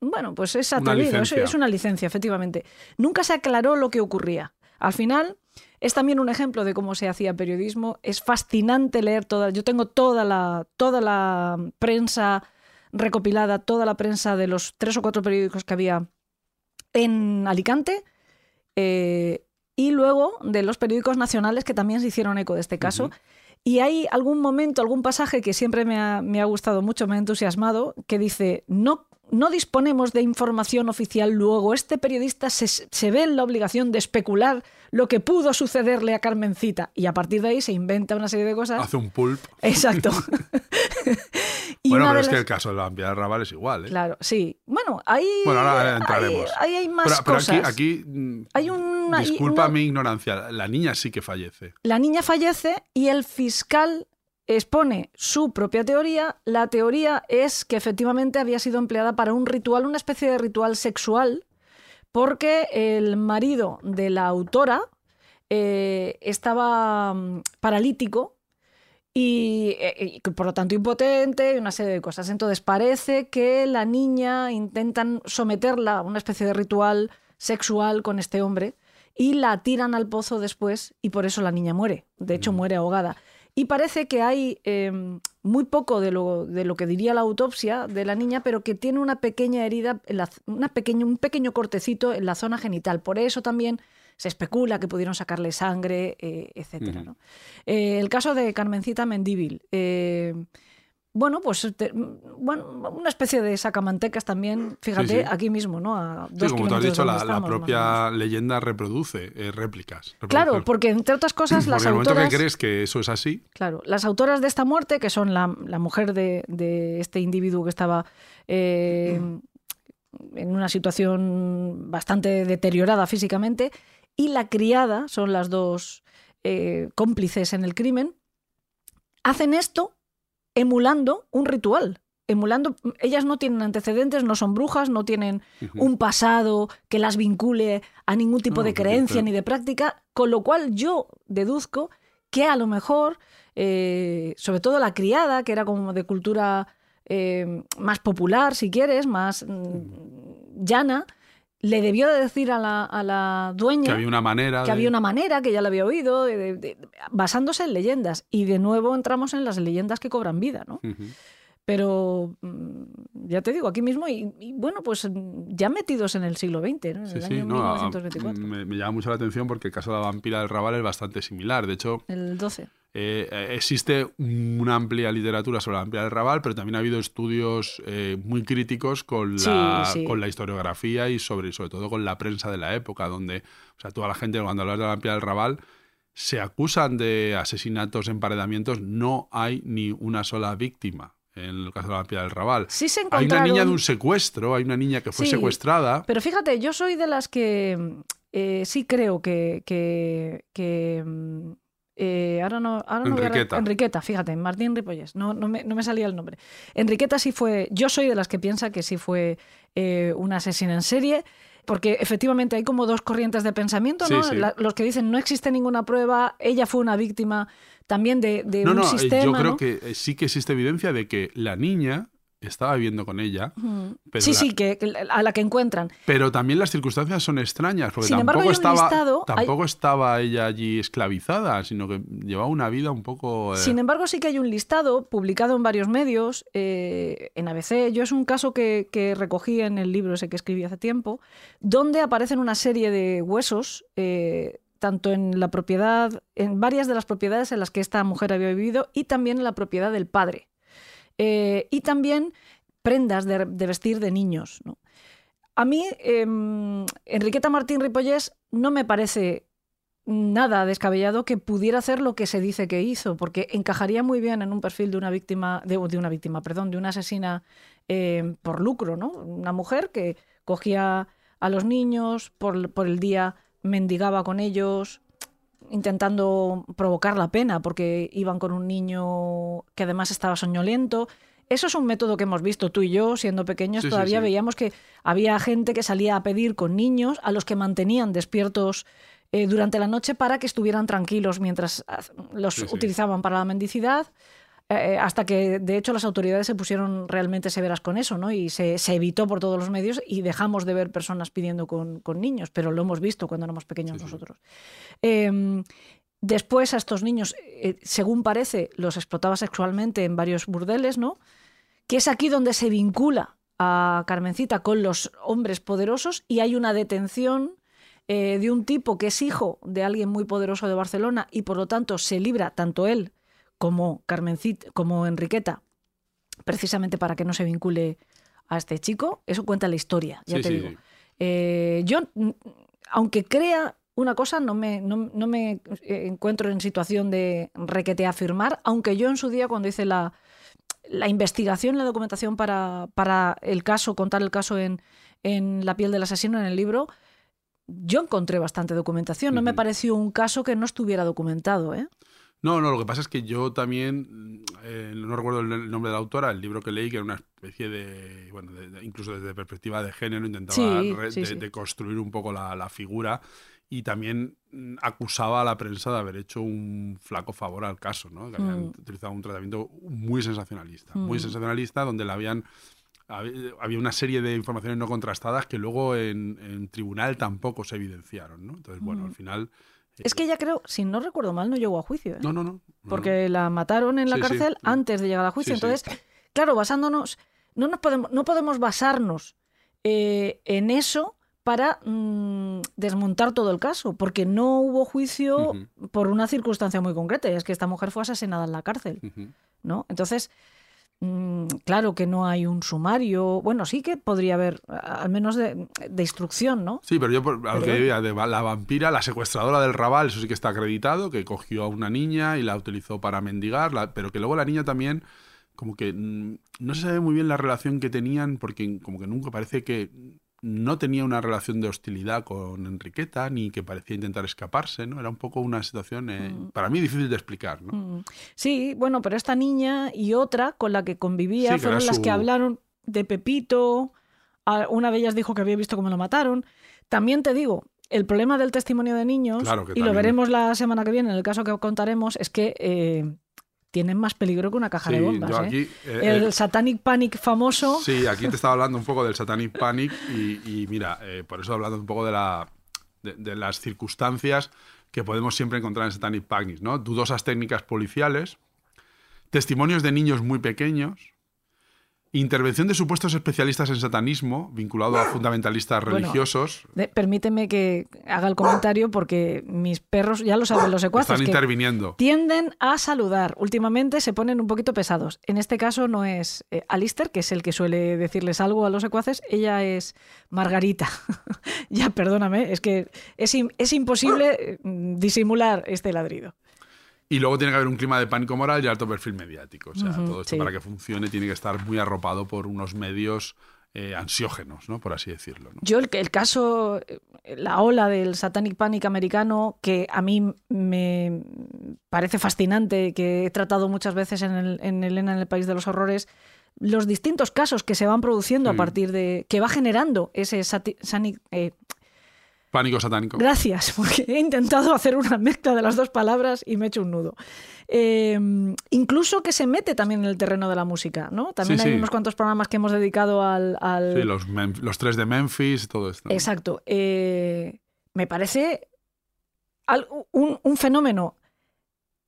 bueno, pues es atrevido, es una licencia, efectivamente. Nunca se aclaró lo que ocurría. Al final, es también un ejemplo de cómo se hacía periodismo. Es fascinante leer toda. Yo tengo toda la, toda la prensa recopilada, toda la prensa de los tres o cuatro periódicos que había en Alicante. eh, y luego de los periódicos nacionales que también se hicieron eco de este caso. Y hay algún momento, algún pasaje que siempre me ha, me ha gustado mucho, me ha entusiasmado, que dice, no, no disponemos de información oficial, luego este periodista se, se ve en la obligación de especular lo que pudo sucederle a Carmencita. Y a partir de ahí se inventa una serie de cosas. Hace un pulp. Exacto. Y bueno, pero es que el caso de la vampira de Raval es igual, ¿eh? Claro, sí. Bueno, ahí, Bueno, ahora entraremos. ahí hay más pero, pero aquí, cosas. aquí, mm, Hay una- hay disculpa una- mi ignorancia, la niña sí que fallece. La niña fallece y el fiscal expone su propia teoría. La teoría es que efectivamente había sido empleada para un ritual, una especie de ritual sexual, porque el marido de la autora eh, estaba mm, paralítico y, eh, y que por lo tanto impotente y una serie de cosas. Entonces parece que la niña intentan someterla a una especie de ritual sexual con este hombre y la tiran al pozo después y por eso la niña muere. De hecho, muere ahogada. Y parece que hay eh, muy poco de lo, de lo que diría la autopsia de la niña, pero que tiene una pequeña herida, en la- una un pequeño cortecito en la zona genital. Por eso también se especula que pudieron sacarle sangre, eh, etcétera, ¿no? Eh, el caso de Carmencita Mendíbil. Bueno, pues te- bueno, una especie de sacamantecas también, fíjate, sí. aquí mismo, ¿no? A Sí, dos como tú has dicho, la, propia leyenda reproduce eh, réplicas. Claro, porque entre otras cosas las Porque en el momento autoras... que crees que eso es así, Claro, las autoras de esta muerte, que son la, la mujer de, de este individuo que estaba eh, en una situación bastante deteriorada físicamente, y la criada, son las dos eh, cómplices en el crimen, hacen esto emulando un ritual. Emulando, ellas no tienen antecedentes, no son brujas, no tienen un pasado que las vincule a ningún tipo No, de porque- creencia ni de práctica, con lo cual yo deduzco que a lo mejor, eh, sobre todo la criada, que era como de cultura eh, más popular, si quieres, más mm, llana, le debió de decir a la, a la dueña que había una manera. que de- había una manera, que ya la había oído, de- basándose en leyendas. Y de nuevo entramos en las leyendas que cobran vida, ¿no? Pero mm, ya te digo, aquí mismo, y, y bueno, pues ya metidos en el siglo XX, ¿no? en Sí, el sí, año no, a- 1924, me, me llama mucho la atención porque el caso de la vampira del Raval es bastante similar. De hecho, el 12. Eh, eh, existe una amplia literatura sobre la vampira del Raval, pero también ha habido estudios eh, muy críticos con la, sí. con la historiografía y sobre, sobre todo con la prensa de la época, donde o sea, toda la gente cuando hablas de la vampira del Raval se acusan de asesinatos, emparedamientos, no hay ni una sola víctima en el caso de la vampira del Raval. Sí se Hay una niña de un secuestro, hay una niña que fue Sí, secuestrada. Pero fíjate, yo soy de las que eh, sí creo que... que, que, mm, eh, ahora no, ahora no voy a re- Enriqueta. Enriqueta, fíjate, Martín Ripollés, no, no, me, no me salía el nombre. Enriqueta sí fue, yo soy de las que piensa que sí fue eh, una asesina en serie, porque efectivamente hay como dos corrientes de pensamiento, ¿no? Sí, sí. La- los que dicen no existe ninguna prueba, ella fue una víctima también de, de No, un no, eh, sistema. yo creo que eh, sí que existe evidencia de que la niña estaba viviendo con ella. Pero sí, la- sí, que, que a la que encuentran. Pero también las circunstancias son extrañas, porque Sin embargo, tampoco, un estaba, listado, hay- tampoco estaba ella allí esclavizada, sino que llevaba una vida un poco... eh, Sin embargo, sí que hay un listado publicado en varios medios, eh, en ABC. Yo es un caso que, que recogí en el libro ese que escribí hace tiempo, donde aparecen una serie de huesos, eh, tanto en la propiedad, en varias de las propiedades en las que esta mujer había vivido y también en la propiedad del padre. Eh, y también prendas de, vestir de niños. ¿no? A mí, em, Enriqueta Martín Ripollés no me parece nada descabellado que pudiera hacer lo que se dice que hizo, porque encajaría muy bien en un perfil de una víctima, de, de una víctima, perdón, de una asesina eh, por lucro, ¿no? Una mujer que cogía a los niños, por, por el día mendigaba con ellos, intentando provocar la pena, porque iban con un niño que además estaba soñolento. Eso es un método que hemos visto tú y yo, siendo pequeños, Sí, todavía sí. veíamos que había gente que salía a pedir con niños a los que mantenían despiertos eh, durante la noche para que estuvieran tranquilos mientras los utilizaban para la mendicidad. Eh, hasta que, de hecho, las autoridades se pusieron realmente severas con eso, ¿no? Y se, se evitó por todos los medios y dejamos de ver personas pidiendo con, con niños, pero lo hemos visto cuando éramos pequeños nosotros. Eh, después a estos niños, eh, según parece, los explotaba sexualmente en varios burdeles, ¿no? Que es aquí donde se vincula a Carmencita con los hombres poderosos y hay una detención eh, de un tipo que es hijo de alguien muy poderoso de Barcelona y por lo tanto se libra tanto él como Carmencita, como Enriqueta, precisamente para que no se vincule a este chico. Eso cuenta la historia, ya Sí, te sí, digo. sí. Eh, yo, mm, aunque crea una cosa, no me, no, no me eh, encuentro en situación de requete afirmar, aunque yo en su día, cuando hice la, la investigación, la documentación para, para el caso, contar el caso en, en La piel del asesino, en el libro, yo encontré bastante documentación. No me pareció un caso que no estuviera documentado. ¿eh? No, no, lo que pasa es que yo también, mm, eh, no recuerdo el nombre de la autora, el libro que leí, que era una especie de, bueno, de- de- incluso desde perspectiva de género, intentaba Sí, re- sí, de, sí. de construir un poco la, la figura y también mm, acusaba a la prensa de haber hecho un flaco favor al caso, ¿no? que habían Mm. utilizado un tratamiento muy sensacionalista, muy Mm. sensacionalista, donde le habían hab- había una serie de informaciones no contrastadas que luego en, en tribunal tampoco se evidenciaron, ¿no? Entonces, bueno, Mm. al final... Es que ella creo, si no recuerdo mal, no llegó a juicio. ¿eh? No, no, no. no, porque la mataron en la Sí, cárcel sí. antes de llegar a juicio. Sí. Entonces, claro, basándonos, no, nos podemos, no podemos basarnos eh, en eso para mm, desmontar todo el caso, porque no hubo juicio por una circunstancia muy concreta, y es que esta mujer fue asesinada en la cárcel. ¿no? Entonces, mm, claro que no hay un sumario, bueno, sí que podría haber, al menos de, de instrucción, ¿no? Sí, pero yo por, a lo que diría, de la vampira, la secuestradora del Raval, eso sí que está acreditado, que cogió a una niña y la utilizó para mendigar, la- pero que luego la niña también, como que mm, no se sabe muy bien la relación que tenían, porque como que nunca parece que no tenía una relación de hostilidad con Enriqueta, ni que parecía intentar escaparse, ¿no? Era un poco una situación, eh, para mí, difícil de explicar, ¿no? Mm. Sí, bueno, pero esta niña y otra con la que convivía Sí, fueron las su- que hablaron de Pepito. Una de ellas dijo que había visto cómo lo mataron. También te digo, el problema del testimonio de niños, Claro y lo veremos la semana que viene en el caso que contaremos, es que eh, tienen más peligro que una caja de bombas. yo ¿eh? aquí, eh, el eh, Satanic Panic famoso. Sí, aquí te estaba hablando un poco del Satanic Panic y, y mira, por eso hablando un poco de, la, de, de las circunstancias que podemos siempre encontrar en Satanic Panic, ¿no? Dudosas técnicas policiales, testimonios de niños muy pequeños, intervención de supuestos especialistas en satanismo vinculado a fundamentalistas Bueno, religiosos. Permíteme que haga el comentario porque mis perros, ya lo saben los secuaces, Están que interviniendo. tienden a saludar. Últimamente se ponen un poquito pesados. En este caso no es eh, Alistair, que es el que suele decirles algo a los secuaces, ella es Margarita. ya, perdóname, es que es, es imposible eh, disimular este ladrido. Y luego tiene que haber un clima de pánico moral y alto perfil mediático. O sea, todo esto sí. para que funcione tiene que estar muy arropado por unos medios eh, ansiógenos, ¿no? Por así decirlo. ¿no? Yo el, el caso, eh, la ola del Satanic Panic americano, que a mí me parece fascinante, que he tratado muchas veces en, el, en Elena en el País de los Horrores, los distintos casos que se van produciendo a Mm. partir de... que va generando ese sati- eh, Pánico satánico. Gracias, porque he intentado hacer una mezcla de las dos palabras y me he hecho un nudo. Eh, incluso que se mete también en el terreno de la música, ¿no? También Sí, hay sí. unos cuantos programas que hemos dedicado al... al- Sí, los, tres de Memphis, todo esto. Exacto. Eh, me parece al- un, un fenómeno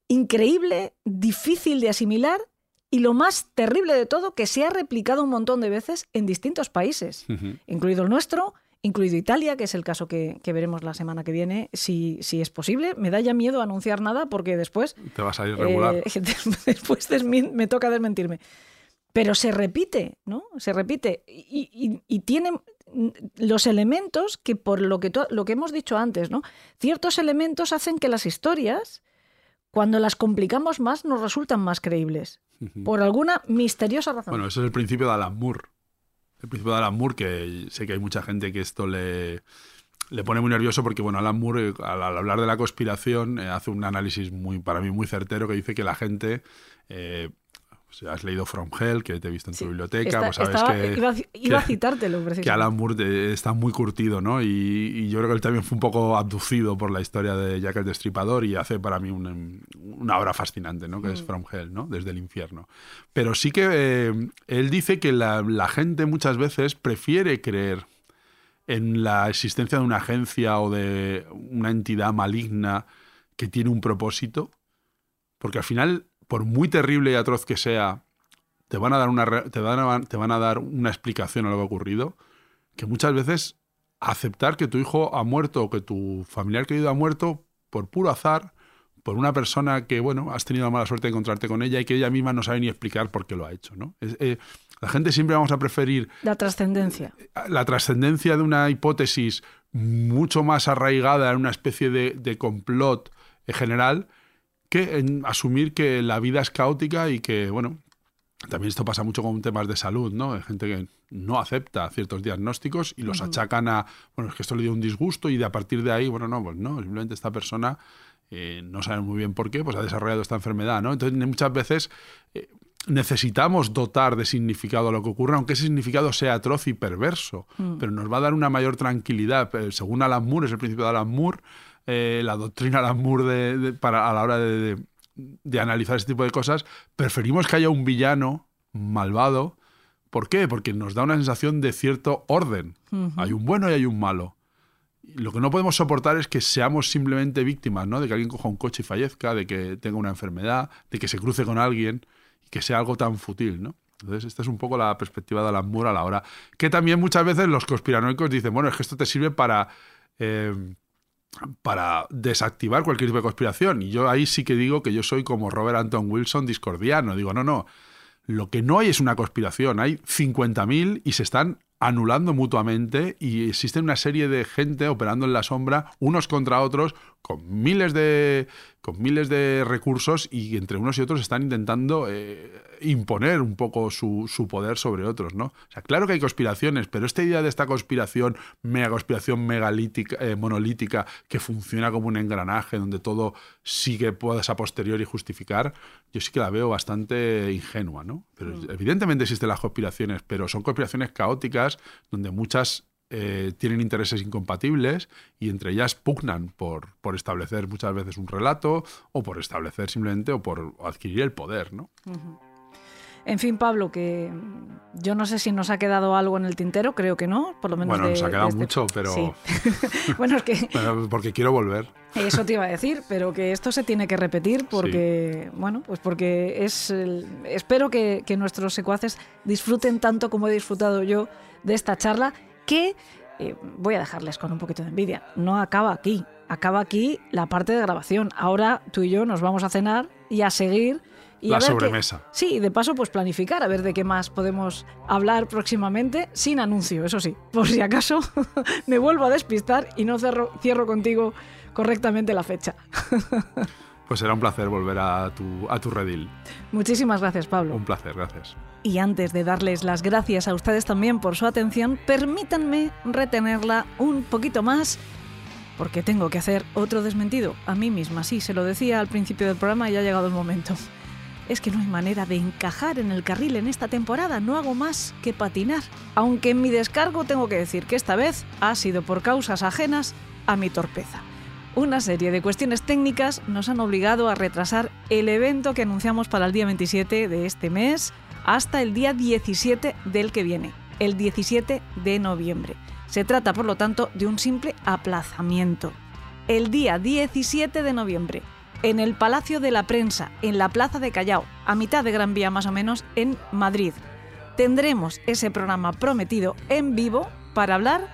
increíble, difícil de asimilar y lo más terrible de todo, que se ha replicado un montón de veces en distintos países, incluido el nuestro, incluido Italia, que es el caso que, que veremos la semana que viene, si, si es posible. Me da ya miedo anunciar nada porque después Te va a salir regular. eh, después me toca desmentirme. Pero se repite, ¿no? Se repite. Y, y- y tiene los elementos que, por lo que, to- lo que hemos dicho antes, ¿no? Ciertos elementos hacen que las historias, cuando las complicamos más, nos resultan más creíbles. Por alguna misteriosa razón. Bueno, ese es el principio de Alan Moore. El principio de Alan Moore, que sé que hay mucha gente que esto le, le pone muy nervioso porque, bueno, Alan Moore, eh, al, hablar de la conspiración, eh, hace un análisis muy, para mí, muy certero que dice que la gente... eh, si has leído From Hell, que te he visto en tu biblioteca, Esta- pues sabes estaba- que, iba, a- iba a que- citártelo, que. Alan Moore eh, está muy curtido, ¿no? Y, y yo creo que él también fue un poco abducido por la historia de Jack el Destripador y hace para mí em, una obra fascinante, ¿no? Que Mm. es From Hell, ¿no? Desde el infierno. Pero sí que eh, él dice que la, la gente muchas veces prefiere creer en la existencia de una agencia o de una entidad maligna que tiene un propósito, porque al final, por muy terrible y atroz que sea, te van a dar una, te van a, te van a dar una explicación a lo que ha ocurrido, que muchas veces aceptar que tu hijo ha muerto o que tu familiar querido ha muerto por puro azar, por una persona que, bueno, has tenido la mala suerte de encontrarte con ella y que ella misma no sabe ni explicar por qué lo ha hecho, ¿no? Es- eh, la gente siempre vamos a preferir La trascendencia. la trascendencia de una hipótesis mucho más arraigada en una especie de, de complot en general que en asumir que la vida es caótica y que, bueno, también esto pasa mucho con temas de salud, ¿no? Hay gente que no acepta ciertos diagnósticos y los achacan a, bueno, es que esto le dio un disgusto y de a partir de ahí, bueno, no, pues no, simplemente esta persona eh, no sabe muy bien por qué, pues ha desarrollado esta enfermedad, ¿no? Entonces muchas veces eh, necesitamos dotar de significado a lo que ocurre, aunque ese significado sea atroz y perverso, pero nos va a dar una mayor tranquilidad. Según Alan Moore, es el principio de Alan Moore, eh, la doctrina Alan Moore de- de- para, a la hora de, de- analizar este tipo de cosas, preferimos que haya un villano malvado. ¿Por qué? Porque nos da una sensación de cierto orden. Hay un bueno y hay un malo. Lo que no podemos soportar es que seamos simplemente víctimas, ¿no? De que alguien coja un coche y fallezca, de que tenga una enfermedad, de que se cruce con alguien y que sea algo tan fútil, ¿no? Entonces, esta es un poco la perspectiva de Alan Moore a la hora. Que también muchas veces los conspiranoicos dicen, bueno, es que esto te sirve para. eh, para desactivar cualquier tipo de conspiración. Y yo ahí sí que digo que yo soy como Robert Anton Wilson discordiano. Digo, no, no. Lo que no hay es una conspiración. Hay 50.000 y se están anulando mutuamente y existe una serie de gente operando en la sombra, unos contra otros, con miles de, con miles de recursos y entre unos y otros están intentando eh, imponer un poco su, su poder sobre otros, ¿no? O sea, claro que hay conspiraciones, pero esta idea de esta conspiración, mega conspiración megalítica, eh, monolítica, que funciona como un engranaje donde todo sí que puedas a posteriori justificar, yo sí que la veo bastante ingenua, ¿no? Pero evidentemente existen las conspiraciones, pero son conspiraciones caóticas donde muchas eh, tienen intereses incompatibles y entre ellas pugnan por, por establecer muchas veces un relato o por establecer simplemente o por adquirir el poder, ¿no? En fin, Pablo, que yo no sé si nos ha quedado algo en el tintero, creo que no, por lo menos. Bueno, de- nos ha quedado este- mucho, pero- Sí. bueno, es que Pero porque quiero volver. eso te iba a decir, pero que esto se tiene que repetir porque, bueno, pues porque es. el- espero que, que nuestros secuaces disfruten tanto como he disfrutado yo de esta charla, que eh, voy a dejarles con un poquito de envidia. No acaba aquí, acaba aquí la parte de grabación. Ahora tú y yo nos vamos a cenar y a seguir. Y La a ver sobremesa. Sí, de paso, pues planificar a ver de qué más podemos hablar próximamente, sin anuncio, eso sí, por si acaso me vuelvo a despistar y no cerro- cierro contigo correctamente la fecha. Pues será un placer volver a tu, a tu redil. Muchísimas gracias, Pablo. Un placer, gracias. Y antes de darles las gracias a ustedes también por su atención, permítanme retenerla un poquito más, porque tengo que hacer otro desmentido a mí misma. Sí, se lo decía al principio del programa y ha llegado el momento. Es que no hay manera de encajar en el carril en esta temporada, no hago más que patinar. Aunque en mi descargo tengo que decir que esta vez ha sido por causas ajenas a mi torpeza. Una serie de cuestiones técnicas nos han obligado a retrasar el evento que anunciamos para el día 27 de este mes hasta el día 17 del que viene, el 17 de noviembre. Se trata, por lo tanto, de un simple aplazamiento. El día 17 de noviembre, en el Palacio de la Prensa, en la Plaza de Callao, a mitad de Gran Vía más o menos, en Madrid, tendremos ese programa prometido en vivo para hablar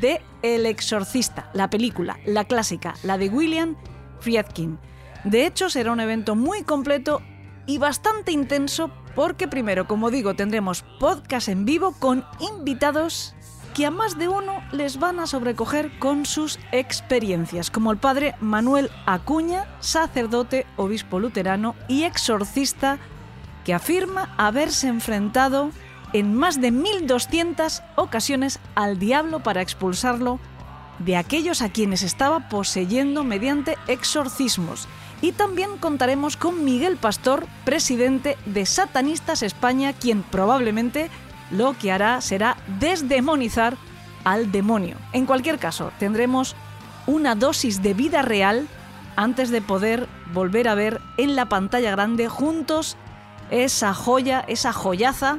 de El Exorcista, la película, la clásica, la de William Friedkin. De hecho, será un evento muy completo y bastante intenso porque primero, como digo, tendremos podcast en vivo con invitados que a más de uno les van a sobrecoger con sus experiencias, como el padre Manuel Acuña, sacerdote, obispo luterano y exorcista, que afirma haberse enfrentado en más de 1200 ocasiones al diablo para expulsarlo de aquellos a quienes estaba poseyendo mediante exorcismos. Y también contaremos con Miguel Pastor, presidente de Satanistas España, quien probablemente lo que hará será desdemonizar al demonio. En cualquier caso, tendremos una dosis de vida real antes de poder volver a ver en la pantalla grande juntos esa joya, esa joyaza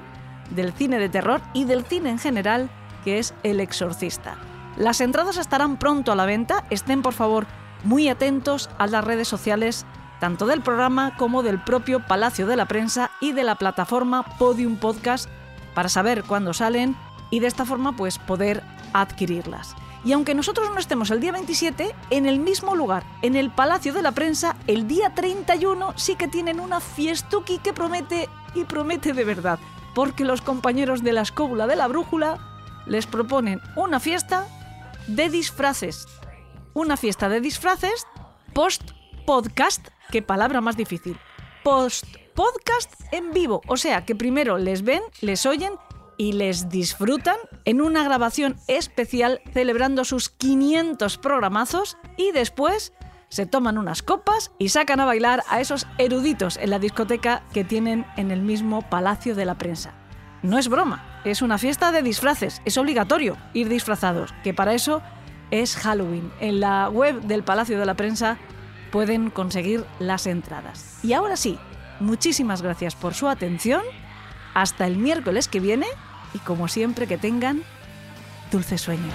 del cine de terror y del cine en general, que es El Exorcista. Las entradas estarán pronto a la venta, estén por favor muy atentos a las redes sociales tanto del programa como del propio Palacio de la Prensa y de la plataforma Podium Podcast para saber cuándo salen y de esta forma pues poder adquirirlas. Y aunque nosotros no estemos el día 27, en el mismo lugar, en el Palacio de la Prensa, el día 31 sí que tienen una fiestuki que promete y promete de verdad, porque los compañeros de la escóbula de la brújula les proponen una fiesta de disfraces. Una fiesta de disfraces post-podcast, qué palabra más difícil. Post-podcast en vivo, o sea que primero les ven, les oyen y les disfrutan en una grabación especial celebrando sus 500 programazos y después se toman unas copas y sacan a bailar a esos eruditos en la discoteca que tienen en el mismo Palacio de la Prensa. No es broma, es una fiesta de disfraces, es obligatorio ir disfrazados, que para eso es Halloween. En la web del Palacio de la Prensa pueden conseguir las entradas. Y ahora sí, muchísimas gracias por su atención. Hasta el miércoles que viene y como siempre que tengan dulces sueños.